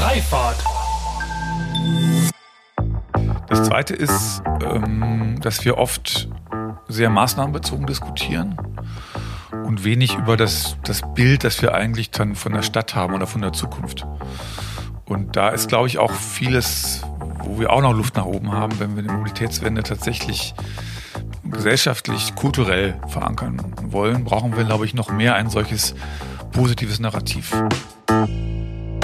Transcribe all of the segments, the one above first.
Freifahrt. Das Zweite ist, ähm, dass wir oft sehr maßnahmenbezogen diskutieren und wenig über das, das Bild, das wir eigentlich dann von der Stadt haben oder von der Zukunft. Und da ist, glaube ich, auch vieles, wo wir auch noch Luft nach oben haben, wenn wir die Mobilitätswende tatsächlich gesellschaftlich, kulturell verankern wollen, brauchen wir, glaube ich, noch mehr ein solches positives Narrativ.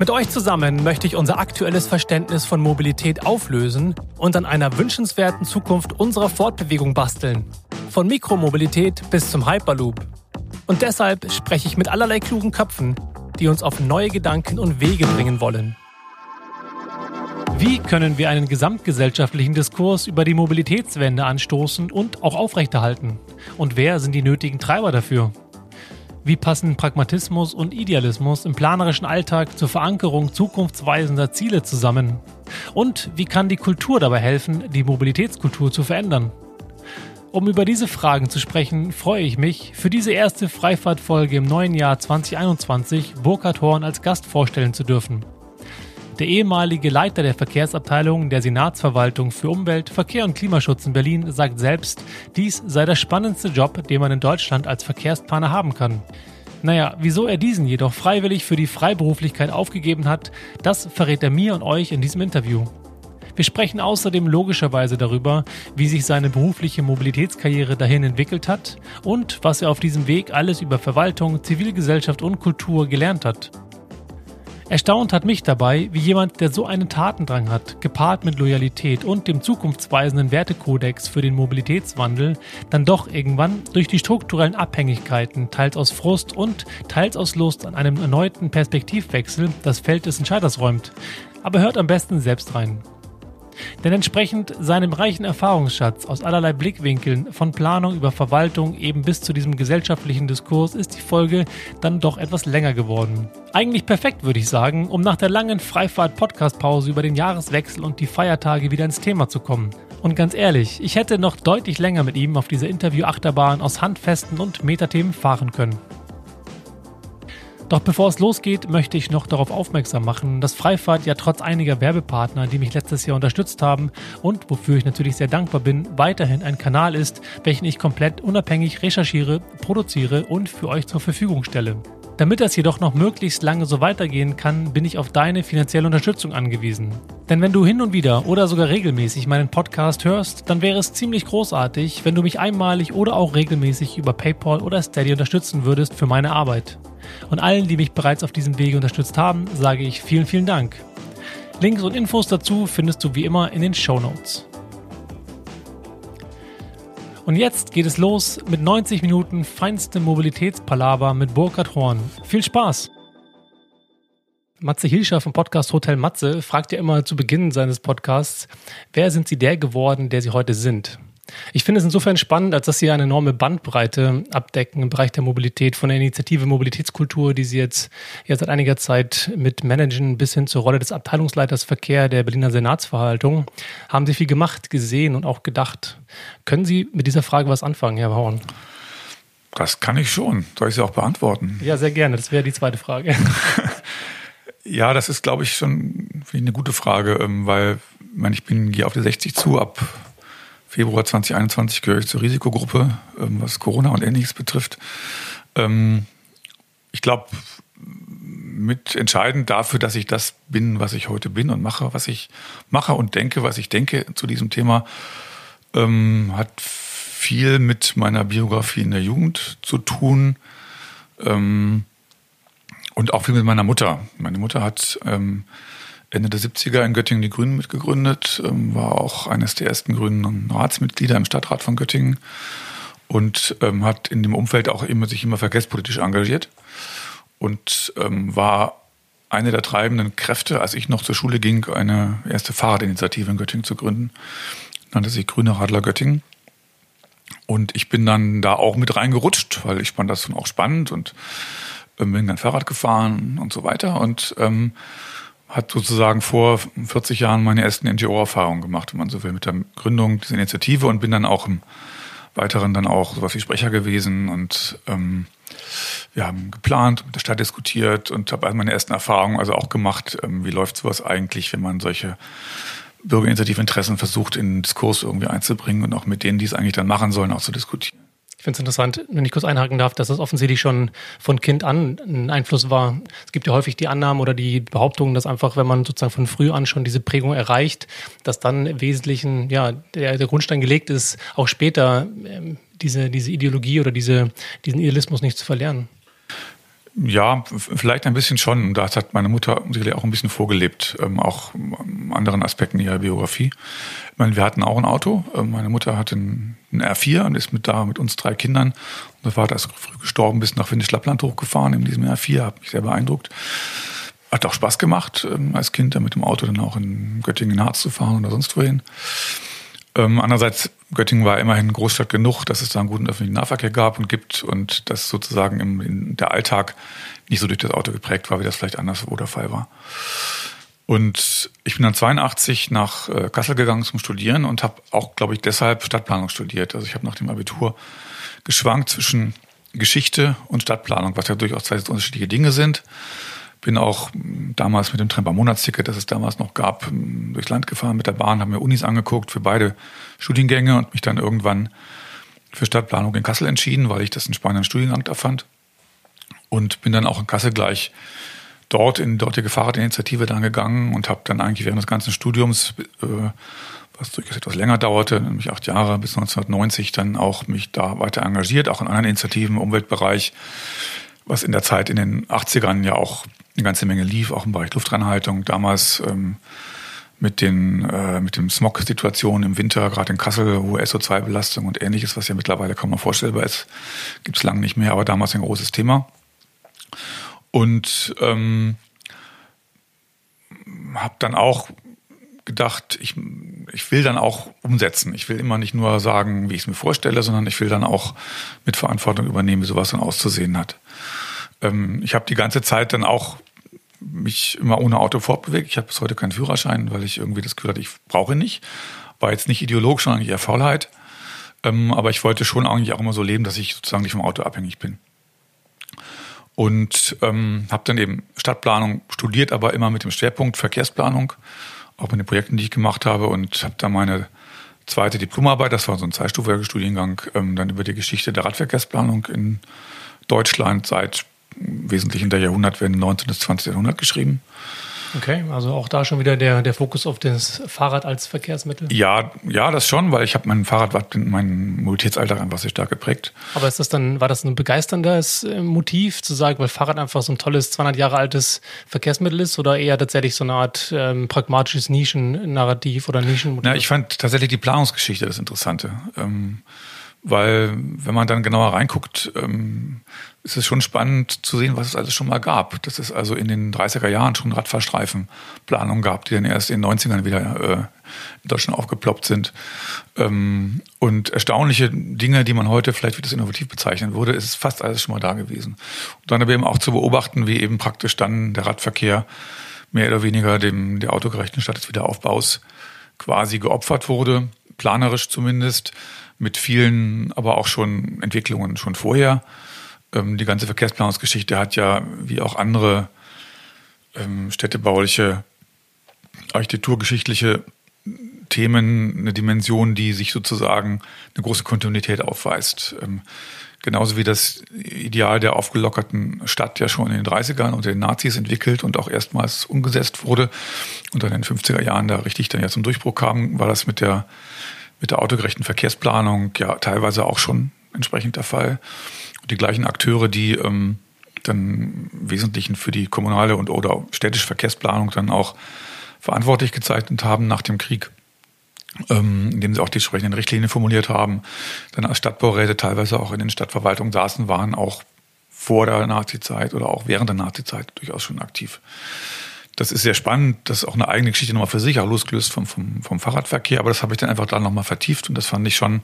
Mit euch zusammen möchte ich unser aktuelles Verständnis von Mobilität auflösen und an einer wünschenswerten Zukunft unserer Fortbewegung basteln. Von Mikromobilität bis zum Hyperloop. Und deshalb spreche ich mit allerlei klugen Köpfen, die uns auf neue Gedanken und Wege bringen wollen. Wie können wir einen gesamtgesellschaftlichen Diskurs über die Mobilitätswende anstoßen und auch aufrechterhalten? Und wer sind die nötigen Treiber dafür? Wie passen Pragmatismus und Idealismus im planerischen Alltag zur Verankerung zukunftsweisender Ziele zusammen? Und wie kann die Kultur dabei helfen, die Mobilitätskultur zu verändern? Um über diese Fragen zu sprechen, freue ich mich, für diese erste Freifahrtfolge im neuen Jahr 2021 Burkhard Horn als Gast vorstellen zu dürfen. Der ehemalige Leiter der Verkehrsabteilung der Senatsverwaltung für Umwelt, Verkehr und Klimaschutz in Berlin sagt selbst, dies sei der spannendste Job, den man in Deutschland als Verkehrsplaner haben kann. Naja, wieso er diesen jedoch freiwillig für die Freiberuflichkeit aufgegeben hat, das verrät er mir und euch in diesem Interview. Wir sprechen außerdem logischerweise darüber, wie sich seine berufliche Mobilitätskarriere dahin entwickelt hat und was er auf diesem Weg alles über Verwaltung, Zivilgesellschaft und Kultur gelernt hat. Erstaunt hat mich dabei, wie jemand, der so einen Tatendrang hat, gepaart mit Loyalität und dem zukunftsweisenden Wertekodex für den Mobilitätswandel, dann doch irgendwann durch die strukturellen Abhängigkeiten, teils aus Frust und teils aus Lust an einem erneuten Perspektivwechsel, das Feld des Entscheiders räumt. Aber hört am besten selbst rein. Denn entsprechend seinem reichen Erfahrungsschatz aus allerlei Blickwinkeln, von Planung über Verwaltung eben bis zu diesem gesellschaftlichen Diskurs, ist die Folge dann doch etwas länger geworden. Eigentlich perfekt, würde ich sagen, um nach der langen Freifahrt-Podcast-Pause über den Jahreswechsel und die Feiertage wieder ins Thema zu kommen. Und ganz ehrlich, ich hätte noch deutlich länger mit ihm auf dieser Interview-Achterbahn aus handfesten und Metathemen fahren können. Doch bevor es losgeht, möchte ich noch darauf aufmerksam machen, dass Freifahrt ja trotz einiger Werbepartner, die mich letztes Jahr unterstützt haben und wofür ich natürlich sehr dankbar bin, weiterhin ein Kanal ist, welchen ich komplett unabhängig recherchiere, produziere und für euch zur Verfügung stelle. Damit das jedoch noch möglichst lange so weitergehen kann, bin ich auf deine finanzielle Unterstützung angewiesen. Denn wenn du hin und wieder oder sogar regelmäßig meinen Podcast hörst, dann wäre es ziemlich großartig, wenn du mich einmalig oder auch regelmäßig über PayPal oder Steady unterstützen würdest für meine Arbeit. Und allen, die mich bereits auf diesem Wege unterstützt haben, sage ich vielen, vielen Dank. Links und Infos dazu findest du wie immer in den Show Notes. Und jetzt geht es los mit 90 Minuten feinste Mobilitätspalaver mit Burkhard Horn. Viel Spaß! Matze Hilscher vom Podcast Hotel Matze fragt ja immer zu Beginn seines Podcasts, wer sind Sie der geworden, der Sie heute sind? Ich finde es insofern spannend, als dass Sie eine enorme Bandbreite abdecken im Bereich der Mobilität, von der Initiative Mobilitätskultur, die Sie jetzt ja seit einiger Zeit mit managen, bis hin zur Rolle des Abteilungsleiters Verkehr der Berliner Senatsverwaltung. Haben Sie viel gemacht, gesehen und auch gedacht. Können Sie mit dieser Frage was anfangen, Herr Horn? Das kann ich schon. Soll ich sie auch beantworten? Ja, sehr gerne. Das wäre die zweite Frage. ja, das ist, glaube ich, schon ich, eine gute Frage, ähm, weil ich, meine, ich bin gehe auf die 60 zu ab Februar 2021 gehöre ich zur Risikogruppe, ähm, was Corona und ähnliches betrifft. Ähm, ich glaube, mit entscheidend dafür, dass ich das bin, was ich heute bin und mache, was ich mache und denke, was ich denke zu diesem Thema, ähm, hat viel mit meiner Biografie in der Jugend zu tun und auch viel mit meiner Mutter. Meine Mutter hat Ende der 70er in Göttingen die Grünen mitgegründet, ähm, war auch eines der ersten grünen Ratsmitglieder im Stadtrat von Göttingen und ähm, hat in dem Umfeld auch immer sich immer verkehrspolitisch engagiert und ähm, war eine der treibenden Kräfte, als ich noch zur Schule ging, eine erste Fahrradinitiative in Göttingen zu gründen. Nannte sich Grüne Radler Göttingen. Und ich bin dann da auch mit reingerutscht, weil ich fand das dann auch spannend und äh, bin dann Fahrrad gefahren und so weiter und ähm, hat sozusagen vor 40 Jahren meine ersten NGO-Erfahrungen gemacht, wenn man so will, mit der Gründung dieser Initiative und bin dann auch im Weiteren dann auch sowas wie Sprecher gewesen und ähm, wir haben geplant, mit der Stadt diskutiert und habe meine ersten Erfahrungen also auch gemacht, ähm, wie läuft sowas eigentlich, wenn man solche Bürgerinitiativinteressen versucht, in den Diskurs irgendwie einzubringen und auch mit denen, die es eigentlich dann machen sollen, auch zu diskutieren. Ich finde es interessant, wenn ich kurz einhaken darf, dass das offensichtlich schon von Kind an ein Einfluss war. Es gibt ja häufig die Annahmen oder die Behauptungen, dass einfach, wenn man sozusagen von früh an schon diese Prägung erreicht, dass dann im Wesentlichen ja, der, der Grundstein gelegt ist, auch später ähm, diese, diese Ideologie oder diese, diesen Idealismus nicht zu verlernen. Ja, vielleicht ein bisschen schon. Das hat meine Mutter sicherlich auch ein bisschen vorgelebt, ähm, auch anderen Aspekten ihrer Biografie. Ich meine, wir hatten auch ein Auto. Ähm, meine Mutter hatte ein, ein, R4 und ist mit da mit uns drei Kindern. Und der Vater ist früh gestorben, bis nach Windisch-Lappland hochgefahren in diesem R4, hat mich sehr beeindruckt. Hat auch Spaß gemacht, ähm, als Kind dann mit dem Auto dann auch in Göttingen-Harz zu fahren oder sonst wohin. Ähm, andererseits, Göttingen war immerhin Großstadt genug, dass es da einen guten öffentlichen Nahverkehr gab und gibt und dass sozusagen im, in der Alltag nicht so durch das Auto geprägt war, wie das vielleicht anderswo der Fall war. Und ich bin dann 82 nach äh, Kassel gegangen zum Studieren und habe auch, glaube ich, deshalb Stadtplanung studiert. Also ich habe nach dem Abitur geschwankt zwischen Geschichte und Stadtplanung, was ja durchaus zwei unterschiedliche Dinge sind. Bin auch damals mit dem Tremper Monatsticket, das es damals noch gab, durchs Land gefahren mit der Bahn, habe mir Unis angeguckt für beide Studiengänge und mich dann irgendwann für Stadtplanung in Kassel entschieden, weil ich das einen spannenden Studiengang fand. Und bin dann auch in Kassel gleich dort in dortige Fahrradinitiative dann gegangen und habe dann eigentlich während des ganzen Studiums, äh, was durchaus etwas länger dauerte, nämlich acht Jahre bis 1990, dann auch mich da weiter engagiert, auch in anderen Initiativen im Umweltbereich, was in der Zeit in den 80ern ja auch eine ganze Menge lief, auch im Bereich Luftreinhaltung. Damals ähm, mit den äh, mit dem Smog-Situationen im Winter, gerade in Kassel, hohe SO2-Belastung und ähnliches, was ja mittlerweile kaum noch vorstellbar ist, gibt es lange nicht mehr, aber damals ein großes Thema. Und ähm, habe dann auch gedacht, ich, ich will dann auch umsetzen. Ich will immer nicht nur sagen, wie ich es mir vorstelle, sondern ich will dann auch mit Verantwortung übernehmen, wie sowas dann auszusehen hat. Ähm, ich habe die ganze Zeit dann auch mich immer ohne Auto fortbewegt. Ich habe bis heute keinen Führerschein, weil ich irgendwie das Gefühl hatte, ich brauche ihn nicht. War jetzt nicht ideologisch, sondern eher Faulheit. Ähm, aber ich wollte schon eigentlich auch immer so leben, dass ich sozusagen nicht vom Auto abhängig bin. Und ähm, habe dann eben Stadtplanung studiert, aber immer mit dem Schwerpunkt Verkehrsplanung, auch mit den Projekten, die ich gemacht habe und habe da meine zweite Diplomarbeit, das war so ein zweistufiger Studiengang, ähm, dann über die Geschichte der Radverkehrsplanung in Deutschland seit wesentlich in der Jahrhundertwende 19. bis 20. Jahrhundert geschrieben. Okay, also auch da schon wieder der, der Fokus auf das Fahrrad als Verkehrsmittel? Ja, ja, das schon, weil ich habe mein Fahrrad, mein Mobilitätsalltag einfach sehr stark geprägt. Aber ist das dann, war das ein begeisterndes äh, Motiv, zu sagen, weil Fahrrad einfach so ein tolles 200 Jahre altes Verkehrsmittel ist oder eher tatsächlich so eine Art ähm, pragmatisches Nischennarrativ oder Nischenmotiv? Ja, ich fand tatsächlich die Planungsgeschichte das Interessante. Ähm, weil wenn man dann genauer reinguckt, ähm, ist es schon spannend zu sehen, was es alles schon mal gab. Dass es also in den 30er Jahren schon Radfahrstreifenplanungen gab, die dann erst in den 90ern wieder äh, in Deutschland aufgeploppt sind. Ähm, und erstaunliche Dinge, die man heute vielleicht wie das innovativ bezeichnen würde, ist fast alles schon mal da gewesen. Und dann aber eben auch zu beobachten, wie eben praktisch dann der Radverkehr mehr oder weniger dem der autogerechten Stadt des Wiederaufbaus quasi geopfert wurde, planerisch zumindest mit vielen, aber auch schon Entwicklungen schon vorher. Ähm, die ganze Verkehrsplanungsgeschichte hat ja, wie auch andere ähm, städtebauliche, architekturgeschichtliche Themen eine Dimension, die sich sozusagen eine große Kontinuität aufweist. Ähm, genauso wie das Ideal der aufgelockerten Stadt ja schon in den 30ern unter den Nazis entwickelt und auch erstmals umgesetzt wurde und dann in den 50er Jahren da richtig dann ja zum Durchbruch kam, war das mit der mit der autogerechten Verkehrsplanung ja teilweise auch schon entsprechend der Fall. Die gleichen Akteure, die ähm, dann im Wesentlichen für die kommunale und oder städtische Verkehrsplanung dann auch verantwortlich gezeichnet haben nach dem Krieg, ähm, indem sie auch die entsprechenden Richtlinien formuliert haben, dann als Stadtbauräte teilweise auch in den Stadtverwaltungen saßen, waren auch vor der Nazizeit oder auch während der Nazizeit durchaus schon aktiv. Das ist sehr spannend. Das ist auch eine eigene Geschichte nochmal für sich, auch losgelöst vom, vom, vom Fahrradverkehr. Aber das habe ich dann einfach da nochmal vertieft und das fand ich schon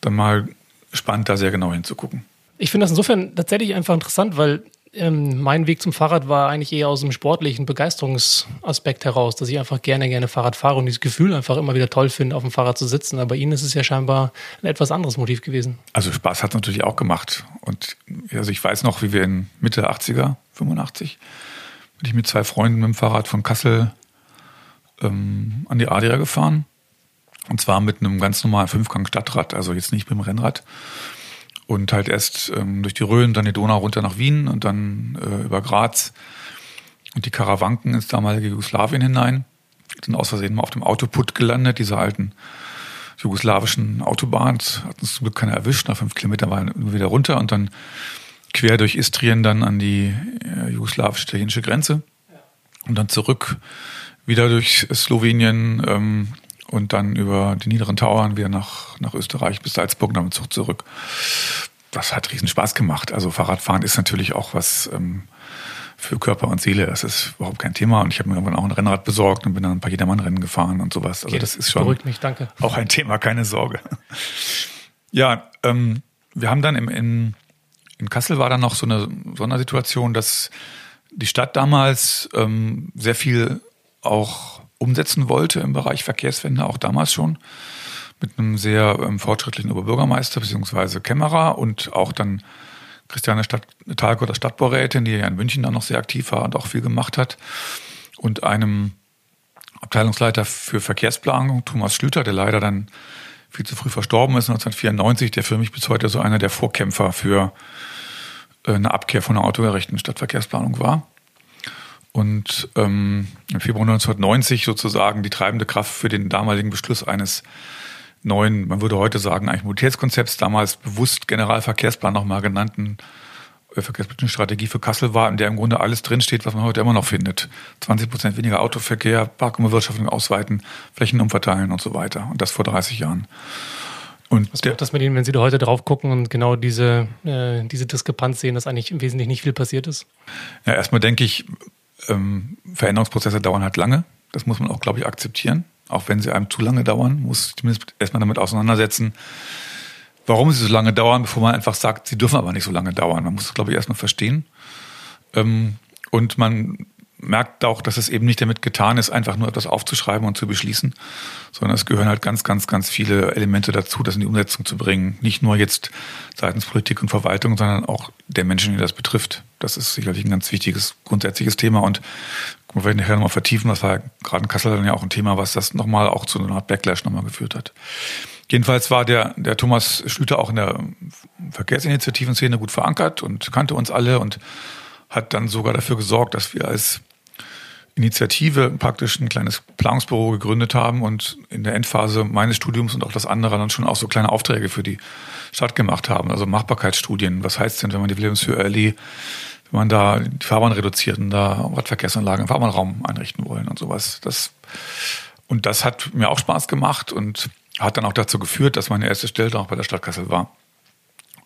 dann mal spannend, da sehr genau hinzugucken. Ich finde das insofern tatsächlich einfach interessant, weil ähm, mein Weg zum Fahrrad war eigentlich eher aus einem sportlichen Begeisterungsaspekt heraus, dass ich einfach gerne, gerne Fahrrad fahre und dieses Gefühl einfach immer wieder toll finde, auf dem Fahrrad zu sitzen. Aber bei Ihnen ist es ja scheinbar ein etwas anderes Motiv gewesen. Also Spaß hat es natürlich auch gemacht. Und also ich weiß noch, wie wir in Mitte 80er, 85, bin ich mit zwei Freunden mit dem Fahrrad von Kassel ähm, an die Adria gefahren. Und zwar mit einem ganz normalen Fünfgang-Stadtrad, also jetzt nicht mit dem Rennrad. Und halt erst ähm, durch die Rhön, dann die Donau runter nach Wien und dann äh, über Graz und die Karawanken ins damalige Jugoslawien hinein. Sind aus Versehen mal auf dem Autoput gelandet, diese alten jugoslawischen Autobahnen. Hat uns zum Glück keiner erwischt. Nach fünf Kilometern waren wir wieder runter und dann quer durch Istrien dann an die äh, jugoslawisch-italienische Grenze und dann zurück wieder durch Slowenien ähm, und dann über die niederen Tauern wieder nach, nach Österreich bis Salzburg und dann Zug zurück. Das hat riesen Spaß gemacht. Also Fahrradfahren ist natürlich auch was ähm, für Körper und Seele. Das ist überhaupt kein Thema. Und ich habe mir irgendwann auch ein Rennrad besorgt und bin dann ein paar Jedermann-Rennen gefahren und sowas. Also okay, das ist schon beruhigt mich, danke. auch ein Thema, keine Sorge. Ja, ähm, wir haben dann im, in, in Kassel war dann noch so eine Sondersituation, dass die Stadt damals ähm, sehr viel auch umsetzen wollte im Bereich Verkehrswende, auch damals schon, mit einem sehr ähm, fortschrittlichen Oberbürgermeister bzw. Kämmerer und auch dann Christiane Stadt, Talko, der Stadtbaurätin, die ja in München dann noch sehr aktiv war und auch viel gemacht hat, und einem Abteilungsleiter für Verkehrsplanung, Thomas Schlüter, der leider dann viel zu früh verstorben ist, 1994, der für mich bis heute so einer der Vorkämpfer für äh, eine Abkehr von der autogerechten Stadtverkehrsplanung war. Und ähm, im Februar 1990 sozusagen die treibende Kraft für den damaligen Beschluss eines neuen, man würde heute sagen, eigentlich Mobilitätskonzepts, damals bewusst Generalverkehrsplan nochmal genannten verkehrspolitischen Strategie für Kassel war, in der im Grunde alles drinsteht, was man heute immer noch findet. 20 Prozent weniger Autoverkehr, Parkumbewirtschaftung ausweiten, Flächen umverteilen und so weiter. Und das vor 30 Jahren. Und Was macht das mit Ihnen, wenn Sie da heute drauf gucken und genau diese, äh, diese Diskrepanz sehen, dass eigentlich im Wesentlichen nicht viel passiert ist? Ja, erstmal denke ich, ähm, Veränderungsprozesse dauern halt lange. Das muss man auch, glaube ich, akzeptieren. Auch wenn sie einem zu lange dauern, muss ich zumindest erstmal damit auseinandersetzen, warum sie so lange dauern, bevor man einfach sagt, sie dürfen aber nicht so lange dauern. Man muss es, glaube ich, erstmal verstehen. Ähm, und man merkt auch, dass es eben nicht damit getan ist, einfach nur etwas aufzuschreiben und zu beschließen, sondern es gehören halt ganz, ganz, ganz viele Elemente dazu, das in die Umsetzung zu bringen. Nicht nur jetzt seitens Politik und Verwaltung, sondern auch der Menschen, die das betrifft. Das ist sicherlich ein ganz wichtiges, grundsätzliches Thema und wir werden nachher nochmal vertiefen, das war gerade in Kassel dann ja auch ein Thema, was das nochmal auch zu einer Art Backlash nochmal geführt hat. Jedenfalls war der, der Thomas Schlüter auch in der Verkehrsinitiativen-Szene gut verankert und kannte uns alle und hat dann sogar dafür gesorgt, dass wir als Initiative praktisch ein kleines Planungsbüro gegründet haben und in der Endphase meines Studiums und auch das andere dann schon auch so kleine Aufträge für die Stadt gemacht haben. Also Machbarkeitsstudien. Was heißt denn, wenn man die Wilhelmshöhe Allee, wenn man da die Fahrbahn reduziert und da Radverkehrsanlagen im Fahrbahnraum einrichten wollen und sowas. Das, und das hat mir auch Spaß gemacht und hat dann auch dazu geführt, dass meine erste Stelle auch bei der Stadt Kassel war.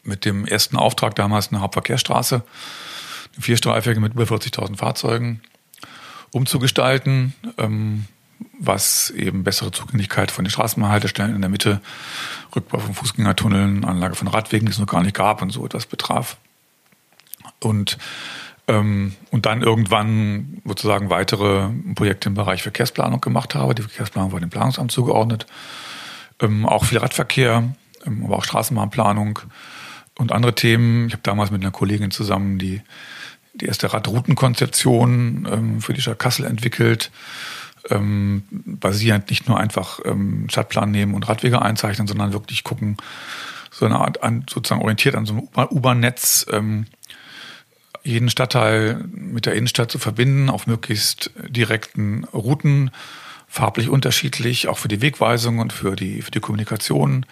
Mit dem ersten Auftrag damals eine Hauptverkehrsstraße, eine vierstreifige mit über 40.000 Fahrzeugen umzugestalten, ähm, was eben bessere Zugänglichkeit von den Straßenbahnhaltestellen in der Mitte, Rückbau von Fußgängertunneln, Anlage von Radwegen, die es noch gar nicht gab und so etwas betraf. Und ähm, und dann irgendwann sozusagen weitere Projekte im Bereich Verkehrsplanung gemacht habe. Die Verkehrsplanung war dem Planungsamt zugeordnet. Ähm, auch viel Radverkehr, ähm, aber auch Straßenbahnplanung und andere Themen. Ich habe damals mit einer Kollegin zusammen die die erste Radroutenkonzeption ähm, für die Stadt Kassel entwickelt, ähm, basierend nicht nur einfach ähm, Stadtplan nehmen und Radwege einzeichnen, sondern wirklich gucken, so eine Art an, sozusagen orientiert an so einem U-Bahn-Netz, ähm, jeden Stadtteil mit der Innenstadt zu verbinden, auf möglichst direkten Routen, farblich unterschiedlich, auch für die Wegweisung und für die, für die Kommunikation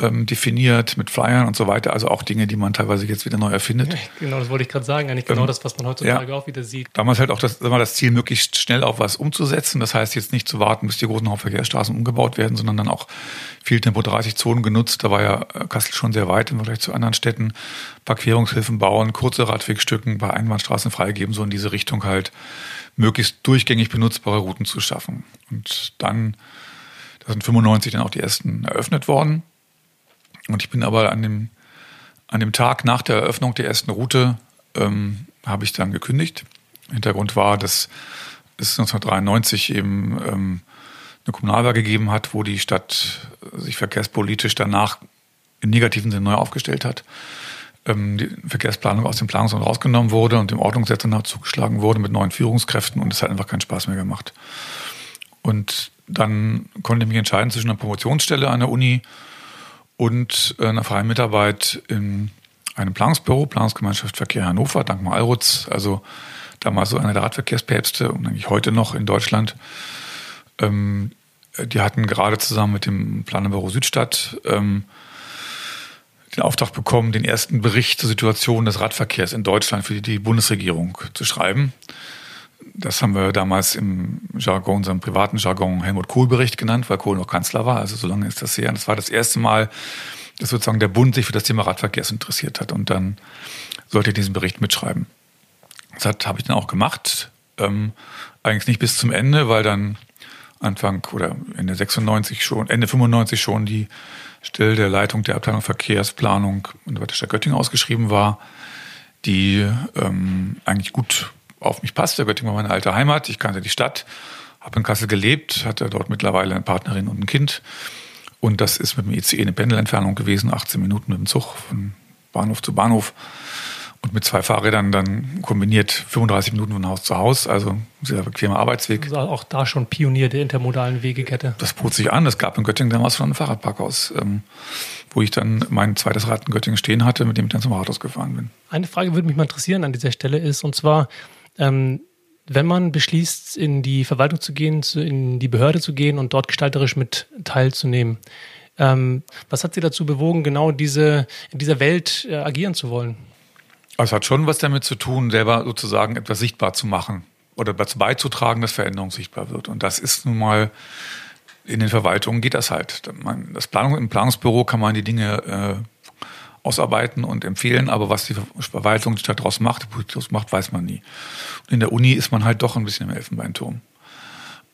ähm, definiert mit Flyern und so weiter. Also auch Dinge, die man teilweise jetzt wieder neu erfindet. Genau, das wollte ich gerade sagen. Eigentlich genau ähm, das, was man heutzutage ja, auch wieder sieht. Damals halt auch das, das Ziel, möglichst schnell auch was umzusetzen. Das heißt jetzt nicht zu warten, bis die großen Hauptverkehrsstraßen umgebaut werden, sondern dann auch viel Tempo 30 Zonen genutzt. Da war ja äh, Kassel schon sehr weit im Vergleich zu anderen Städten. Parkierungshilfen bauen, kurze Radwegstücken bei Einbahnstraßen freigeben, so in diese Richtung halt möglichst durchgängig benutzbare Routen zu schaffen. Und dann, da sind 95 dann auch die ersten eröffnet worden. Und ich bin aber an dem, an dem Tag nach der Eröffnung der ersten Route, ähm, habe ich dann gekündigt. Hintergrund war, dass es 1993 eben ähm, eine Kommunalwahl gegeben hat, wo die Stadt sich verkehrspolitisch danach im negativen Sinne neu aufgestellt hat. Ähm, die Verkehrsplanung aus dem Planungsraum rausgenommen wurde und dem Ordnungssetzer zugeschlagen wurde mit neuen Führungskräften und es hat einfach keinen Spaß mehr gemacht. Und dann konnte ich mich entscheiden zwischen einer Promotionsstelle an der Uni und äh, einer freien Mitarbeit in einem Planungsbüro, Planungsgemeinschaft Verkehr Hannover, Dankmar Alrutz, also damals so einer der Radverkehrspäpste und eigentlich heute noch in Deutschland. Ähm, die hatten gerade zusammen mit dem Planerbüro Südstadt ähm, den Auftrag bekommen, den ersten Bericht zur Situation des Radverkehrs in Deutschland für die Bundesregierung zu schreiben. Das haben wir damals im Jargon, unserem privaten Jargon Helmut Kohl-Bericht genannt, weil Kohl noch Kanzler war. Also so lange ist das her. Und das war das erste Mal, dass sozusagen der Bund sich für das Thema Radverkehrs interessiert hat. Und dann sollte ich diesen Bericht mitschreiben. Das habe ich dann auch gemacht. Ähm, eigentlich nicht bis zum Ende, weil dann Anfang oder Ende 96 schon, Ende 95 schon die Stelle der Leitung der Abteilung Verkehrsplanung in der Stadt Göttingen ausgeschrieben war, die ähm, eigentlich gut auf mich passte. Göttingen war meine alte Heimat, ich kannte die Stadt, habe in Kassel gelebt, hatte dort mittlerweile eine Partnerin und ein Kind. Und das ist mit dem ICE eine Pendelentfernung gewesen, 18 Minuten mit dem Zug von Bahnhof zu Bahnhof und mit zwei Fahrrädern dann kombiniert 35 Minuten von Haus zu Haus, also sehr bequemer Arbeitsweg. Also auch da schon Pionier der intermodalen Wegekette. Das bot sich an. Es gab in Göttingen damals schon ein Fahrradparkhaus, ähm, wo ich dann mein zweites Rad in Göttingen stehen hatte, mit dem ich dann zum Rathaus gefahren bin. Eine Frage würde mich mal interessieren an dieser Stelle ist, und zwar, ähm, wenn man beschließt, in die Verwaltung zu gehen, in die Behörde zu gehen und dort gestalterisch mit teilzunehmen, ähm, was hat Sie dazu bewogen, genau diese, in dieser Welt äh, agieren zu wollen? Es hat schon was damit zu tun, selber sozusagen etwas sichtbar zu machen oder dazu beizutragen, dass Veränderung sichtbar wird. Und das ist nun mal in den Verwaltungen geht das halt. Das Planung, Im Planungsbüro kann man die Dinge äh, ausarbeiten und empfehlen, aber was die Verwaltung die daraus macht, die Politik macht, weiß man nie. Und in der Uni ist man halt doch ein bisschen im Elfenbeinturm.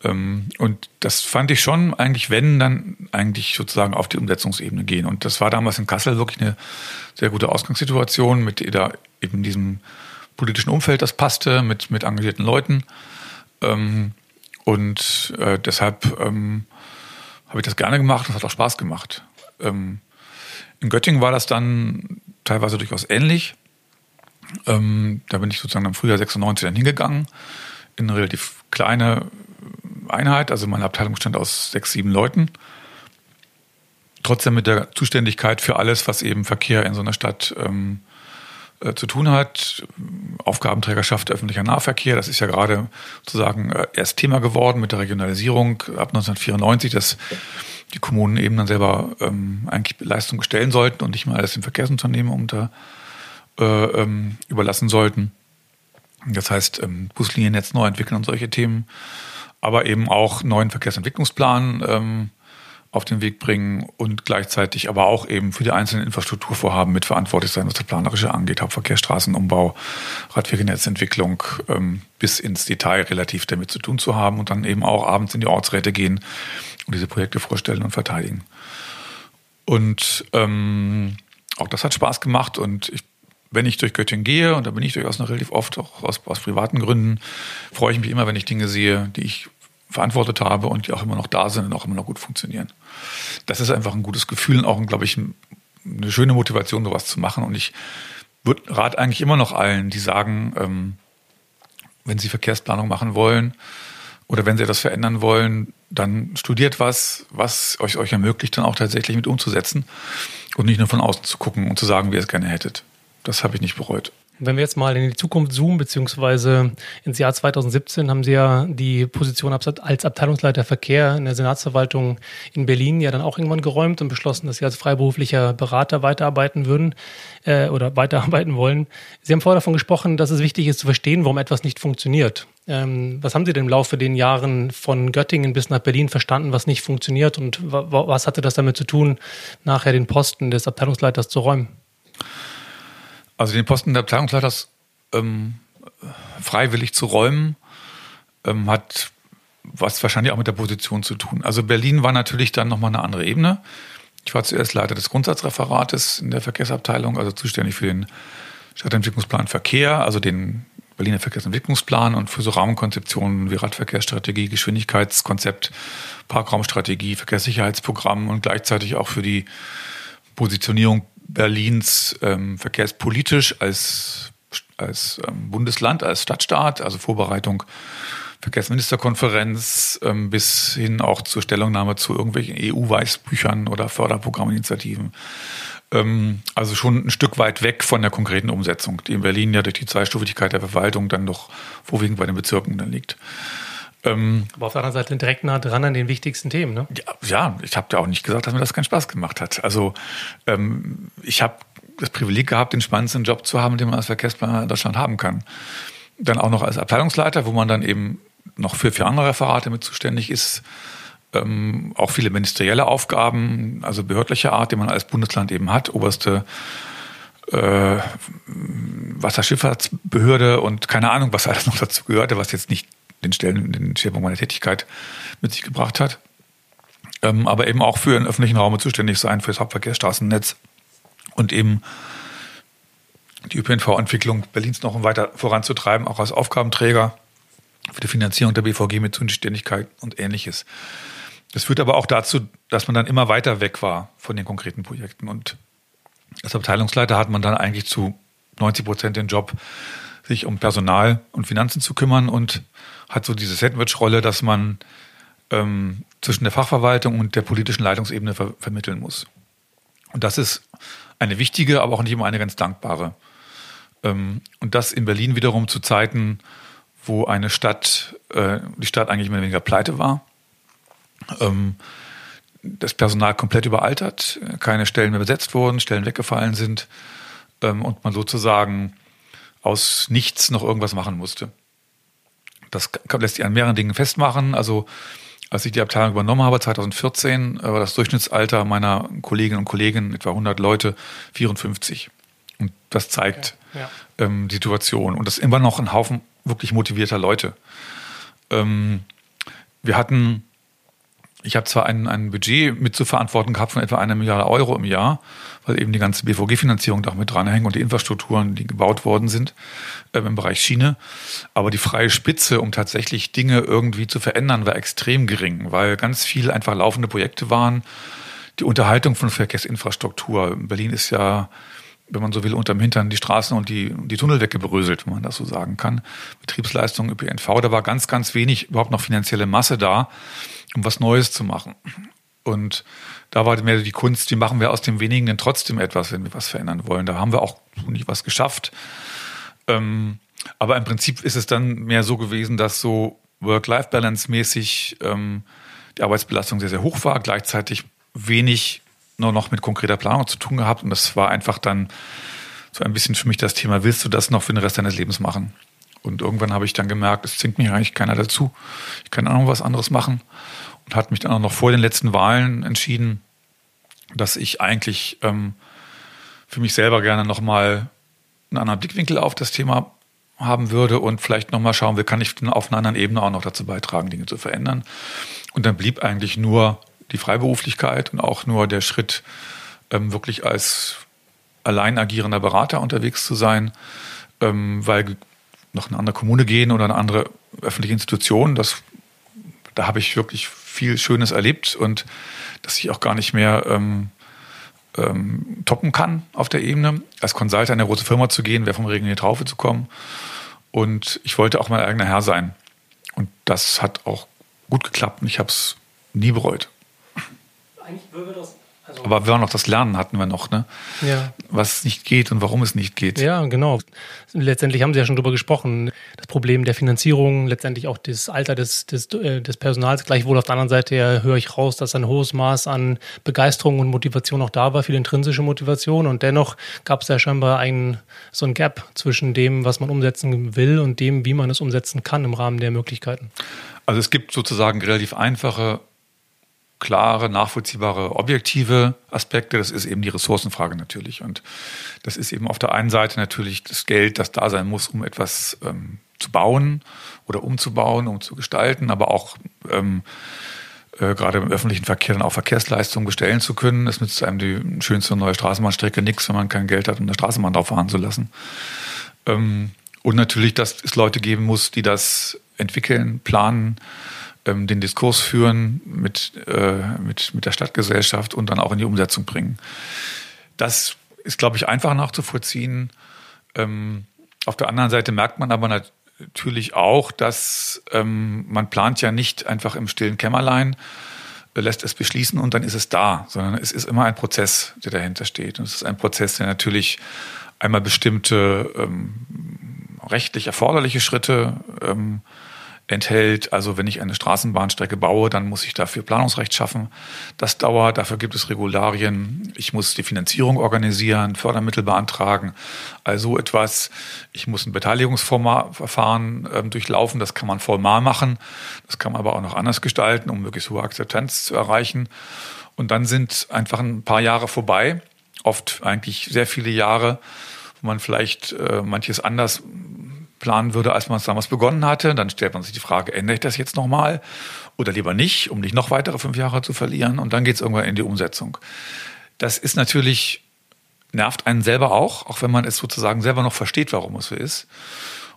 Ähm, und das fand ich schon eigentlich, wenn, dann eigentlich sozusagen auf die Umsetzungsebene gehen. Und das war damals in Kassel wirklich eine sehr gute Ausgangssituation mit eben diesem politischen Umfeld, das passte, mit, mit engagierten Leuten. Ähm, und äh, deshalb ähm, habe ich das gerne gemacht und es hat auch Spaß gemacht. in Göttingen war das dann teilweise durchaus ähnlich. da bin ich sozusagen im Frühjahr 96 dann hingegangen, in eine relativ kleine Einheit, also meine Abteilung bestand aus sechs, sieben Leuten. Trotzdem mit der Zuständigkeit für alles, was eben Verkehr in so einer Stadt ähm, äh, zu tun hat. Aufgabenträgerschaft öffentlicher Nahverkehr, das ist ja gerade sozusagen äh, erst Thema geworden mit der Regionalisierung ab 1994, dass die Kommunen eben dann selber ähm, eigentlich Leistungen stellen sollten und nicht mal alles den Verkehrsunternehmen unter, äh, ähm, überlassen sollten. Das heißt, ähm, Busliniennetz neu entwickeln und solche Themen aber eben auch neuen Verkehrsentwicklungsplan ähm, auf den Weg bringen und gleichzeitig aber auch eben für die einzelnen Infrastrukturvorhaben mitverantwortlich sein, was das Planerische angeht, Hauptverkehrsstraßenumbau, Radwegenetzentwicklung ähm, bis ins Detail relativ damit zu tun zu haben und dann eben auch abends in die Ortsräte gehen und diese Projekte vorstellen und verteidigen. Und ähm, auch das hat Spaß gemacht und ich wenn ich durch Göttingen gehe, und da bin ich durchaus noch relativ oft, auch aus, aus privaten Gründen, freue ich mich immer, wenn ich Dinge sehe, die ich verantwortet habe und die auch immer noch da sind und auch immer noch gut funktionieren. Das ist einfach ein gutes Gefühl und auch, glaube ich, eine schöne Motivation, sowas zu machen. Und ich rate eigentlich immer noch allen, die sagen, ähm, wenn sie Verkehrsplanung machen wollen oder wenn sie etwas verändern wollen, dann studiert was, was euch, euch ermöglicht, dann auch tatsächlich mit umzusetzen und nicht nur von außen zu gucken und zu sagen, wie ihr es gerne hättet. Das habe ich nicht bereut. Wenn wir jetzt mal in die Zukunft zoomen, beziehungsweise ins Jahr 2017 haben Sie ja die Position als Abteilungsleiter Verkehr in der Senatsverwaltung in Berlin ja dann auch irgendwann geräumt und beschlossen, dass Sie als freiberuflicher Berater weiterarbeiten würden äh, oder weiterarbeiten wollen. Sie haben vorher davon gesprochen, dass es wichtig ist zu verstehen, warum etwas nicht funktioniert. Ähm, was haben Sie denn im Laufe der Jahren von Göttingen bis nach Berlin verstanden, was nicht funktioniert und was hatte das damit zu tun, nachher den Posten des Abteilungsleiters zu räumen? Also den Posten der Abteilungsleiters ähm, freiwillig zu räumen, ähm, hat was wahrscheinlich auch mit der Position zu tun. Also Berlin war natürlich dann nochmal eine andere Ebene. Ich war zuerst Leiter des Grundsatzreferates in der Verkehrsabteilung, also zuständig für den Stadtentwicklungsplan Verkehr, also den Berliner Verkehrsentwicklungsplan und für so Rahmenkonzeptionen wie Radverkehrsstrategie, Geschwindigkeitskonzept, Parkraumstrategie, Verkehrssicherheitsprogramm und gleichzeitig auch für die Positionierung Berlins ähm, verkehrspolitisch als, als ähm, Bundesland, als Stadtstaat, also Vorbereitung Verkehrsministerkonferenz ähm, bis hin auch zur Stellungnahme zu irgendwelchen EU-Weißbüchern oder Förderprogramminitiativen. Ähm, also schon ein Stück weit weg von der konkreten Umsetzung, die in Berlin ja durch die Zweistufigkeit der Verwaltung dann doch vorwiegend bei den Bezirken dann liegt. Ähm, Aber auf der anderen Seite direkt nah dran an den wichtigsten Themen, ne? Ja, ja ich habe ja auch nicht gesagt, dass mir das keinen Spaß gemacht hat. Also ähm, ich habe das Privileg gehabt, den spannendsten Job zu haben, den man als Verkehrsplaner in Deutschland haben kann. Dann auch noch als Abteilungsleiter, wo man dann eben noch für vier andere Referate mit zuständig ist. Ähm, auch viele ministerielle Aufgaben, also behördlicher Art, die man als Bundesland eben hat. Oberste äh, Wasserschifffahrtsbehörde und keine Ahnung, was alles noch dazu gehörte, was jetzt nicht den Stellen, den Schwerpunkt meiner Tätigkeit mit sich gebracht hat. Ähm, aber eben auch für den öffentlichen Raum zuständig sein, für das Hauptverkehrsstraßennetz und eben die ÖPNV-Entwicklung Berlins noch weiter voranzutreiben, auch als Aufgabenträger für die Finanzierung der BVG mit Zuständigkeit und ähnliches. Das führt aber auch dazu, dass man dann immer weiter weg war von den konkreten Projekten. Und als Abteilungsleiter hat man dann eigentlich zu 90 Prozent den Job, sich um Personal und Finanzen zu kümmern und hat so diese Sandwich-Rolle, dass man ähm, zwischen der Fachverwaltung und der politischen Leitungsebene ver vermitteln muss. Und das ist eine wichtige, aber auch nicht immer eine ganz dankbare. Ähm, und das in Berlin wiederum zu Zeiten, wo eine Stadt, äh, die Stadt eigentlich mehr oder weniger pleite war. Ähm, das Personal komplett überaltert, keine Stellen mehr besetzt wurden, Stellen weggefallen sind ähm, und man sozusagen aus nichts noch irgendwas machen musste. Das lässt sich an mehreren Dingen festmachen. Also als ich die Abteilung übernommen habe, 2014, war das Durchschnittsalter meiner Kolleginnen und Kollegen, etwa 100 Leute, 54. Und das zeigt okay, ja. ähm, die Situation. Und das ist immer noch ein Haufen wirklich motivierter Leute. Ähm, wir hatten, ich habe zwar ein, ein Budget mit zu verantworten gehabt von etwa einer Milliarde Euro im Jahr, weil eben die ganze BVG-Finanzierung da mit dranhängt und die Infrastrukturen, die gebaut worden sind äh, im Bereich Schiene. Aber die freie Spitze, um tatsächlich Dinge irgendwie zu verändern, war extrem gering, weil ganz viele einfach laufende Projekte waren. Die Unterhaltung von Verkehrsinfrastruktur. Berlin ist ja wenn man so will, unterm Hintern die Straßen und die, die Tunnel weggebröselt, wenn man das so sagen kann. Betriebsleistung, ÖPNV, da war ganz, ganz wenig überhaupt noch finanzielle Masse da, um was Neues zu machen. Und da war mehr die Kunst, die machen wir aus dem wenigen denn trotzdem etwas, wenn wir was verändern wollen. Da haben wir auch nicht was geschafft. Ähm, aber im Prinzip ist es dann mehr so gewesen, dass so Work-Life-Balance-mäßig ähm, die Arbeitsbelastung sehr, sehr hoch war, gleichzeitig wenig nur noch mit konkreter Planung zu tun gehabt und das war einfach dann so ein bisschen für mich das Thema, willst du das noch für den Rest deines Lebens machen? Und irgendwann habe ich dann gemerkt, es zwingt mich eigentlich keiner dazu. Ich kann auch noch was anderes machen und hat mich dann auch noch vor den letzten Wahlen entschieden, dass ich eigentlich ähm, für mich selber gerne nochmal einen anderen Blickwinkel auf das Thema haben würde und vielleicht nochmal schauen, wie kann ich auf einer anderen Ebene auch noch dazu beitragen, Dinge zu verändern. Und dann blieb eigentlich nur die Freiberuflichkeit und auch nur der Schritt, ähm, wirklich als allein agierender Berater unterwegs zu sein, ähm, weil noch eine andere Kommune gehen oder eine andere öffentliche Institution, das, da habe ich wirklich viel Schönes erlebt und dass ich auch gar nicht mehr ähm, ähm, toppen kann auf der Ebene. Als Consultant in eine große Firma zu gehen, wäre vom Regen in die Traufe zu kommen. Und ich wollte auch mein eigener Herr sein. Und das hat auch gut geklappt und ich habe es nie bereut eigentlich würde das. Also Aber wir auch noch das Lernen hatten wir noch, ne? Ja. Was nicht geht und warum es nicht geht. Ja, genau. Letztendlich haben Sie ja schon drüber gesprochen. Das Problem der Finanzierung, letztendlich auch das Alter des, des, äh, des Personals. Gleichwohl auf der anderen Seite ja, höre ich raus, dass ein hohes Maß an Begeisterung und Motivation auch da war, viel intrinsische Motivation. Und dennoch gab es ja scheinbar ein, so ein Gap zwischen dem, was man umsetzen will und dem, wie man es umsetzen kann im Rahmen der Möglichkeiten. Also es gibt sozusagen relativ einfache klare, nachvollziehbare, objektive Aspekte. Das ist eben die Ressourcenfrage natürlich. Und das ist eben auf der einen Seite natürlich das Geld, das da sein muss, um etwas ähm, zu bauen oder umzubauen, um zu gestalten, aber auch ähm, äh, gerade im öffentlichen Verkehr dann auch Verkehrsleistungen bestellen zu können. Es nützt einem die schönste neue Straßenbahnstrecke nichts, wenn man kein Geld hat, um eine Straßenbahn drauf fahren zu lassen. Ähm, und natürlich, dass es Leute geben muss, die das entwickeln, planen, ähm, den Diskurs führen mit, äh, mit, mit der Stadtgesellschaft und dann auch in die Umsetzung bringen. Das ist, glaube ich, einfach nachzuvollziehen. Ähm, auf der anderen Seite merkt man aber natürlich auch, dass ähm, man plant ja nicht einfach im stillen Kämmerlein, äh, lässt es beschließen und dann ist es da, sondern es ist immer ein Prozess, der dahinter steht. Und es ist ein Prozess, der natürlich einmal bestimmte ähm, rechtlich erforderliche Schritte ähm, enthält. Also wenn ich eine Straßenbahnstrecke baue, dann muss ich dafür Planungsrecht schaffen. Das dauert, dafür gibt es Regularien. Ich muss die Finanzierung organisieren, Fördermittel beantragen, also etwas. Ich muss ein Beteiligungsverfahren äh, durchlaufen, das kann man formal machen. Das kann man aber auch noch anders gestalten, um möglichst hohe Akzeptanz zu erreichen. Und dann sind einfach ein paar Jahre vorbei, oft eigentlich sehr viele Jahre, wo man vielleicht äh, manches anders planen würde, als man es damals begonnen hatte. Dann stellt man sich die Frage, ändere ich das jetzt nochmal oder lieber nicht, um nicht noch weitere fünf Jahre zu verlieren. Und dann geht es irgendwann in die Umsetzung. Das ist natürlich, nervt einen selber auch, auch wenn man es sozusagen selber noch versteht, warum es so ist.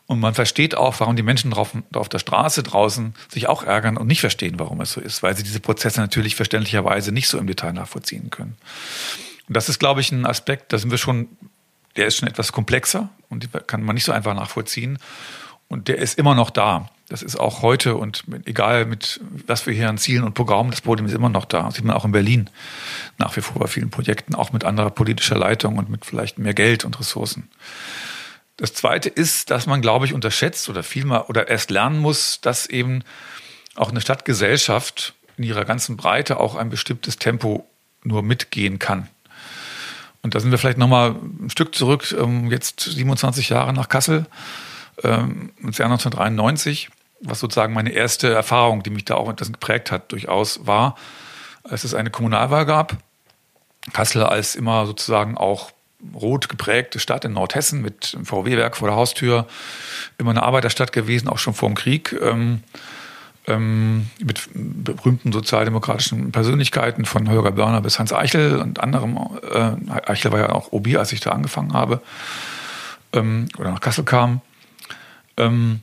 Und man versteht auch, warum die Menschen drauf, auf der Straße draußen sich auch ärgern und nicht verstehen, warum es so ist, weil sie diese Prozesse natürlich verständlicherweise nicht so im Detail nachvollziehen können. Und das ist, glaube ich, ein Aspekt, da sind wir schon der ist schon etwas komplexer und kann man nicht so einfach nachvollziehen. Und der ist immer noch da. Das ist auch heute und egal mit was wir hier an Zielen und Programmen, das Problem ist immer noch da. Das sieht man auch in Berlin nach wie vor bei vielen Projekten, auch mit anderer politischer Leitung und mit vielleicht mehr Geld und Ressourcen. Das zweite ist, dass man, glaube ich, unterschätzt oder vielmehr oder erst lernen muss, dass eben auch eine Stadtgesellschaft in ihrer ganzen Breite auch ein bestimmtes Tempo nur mitgehen kann. Und da sind wir vielleicht nochmal ein Stück zurück, ähm, jetzt 27 Jahre nach Kassel, ähm, ins Jahr 1993, was sozusagen meine erste Erfahrung, die mich da auch etwas geprägt hat, durchaus war, als es eine Kommunalwahl gab. Kassel als immer sozusagen auch rot geprägte Stadt in Nordhessen mit VW-Werk vor der Haustür, immer eine Arbeiterstadt gewesen, auch schon vor dem Krieg. Ähm, mit berühmten sozialdemokratischen Persönlichkeiten von Holger Börner bis Hans Eichel und anderem. Äh, Eichel war ja auch OB, als ich da angefangen habe ähm, oder nach Kassel kam. Ähm,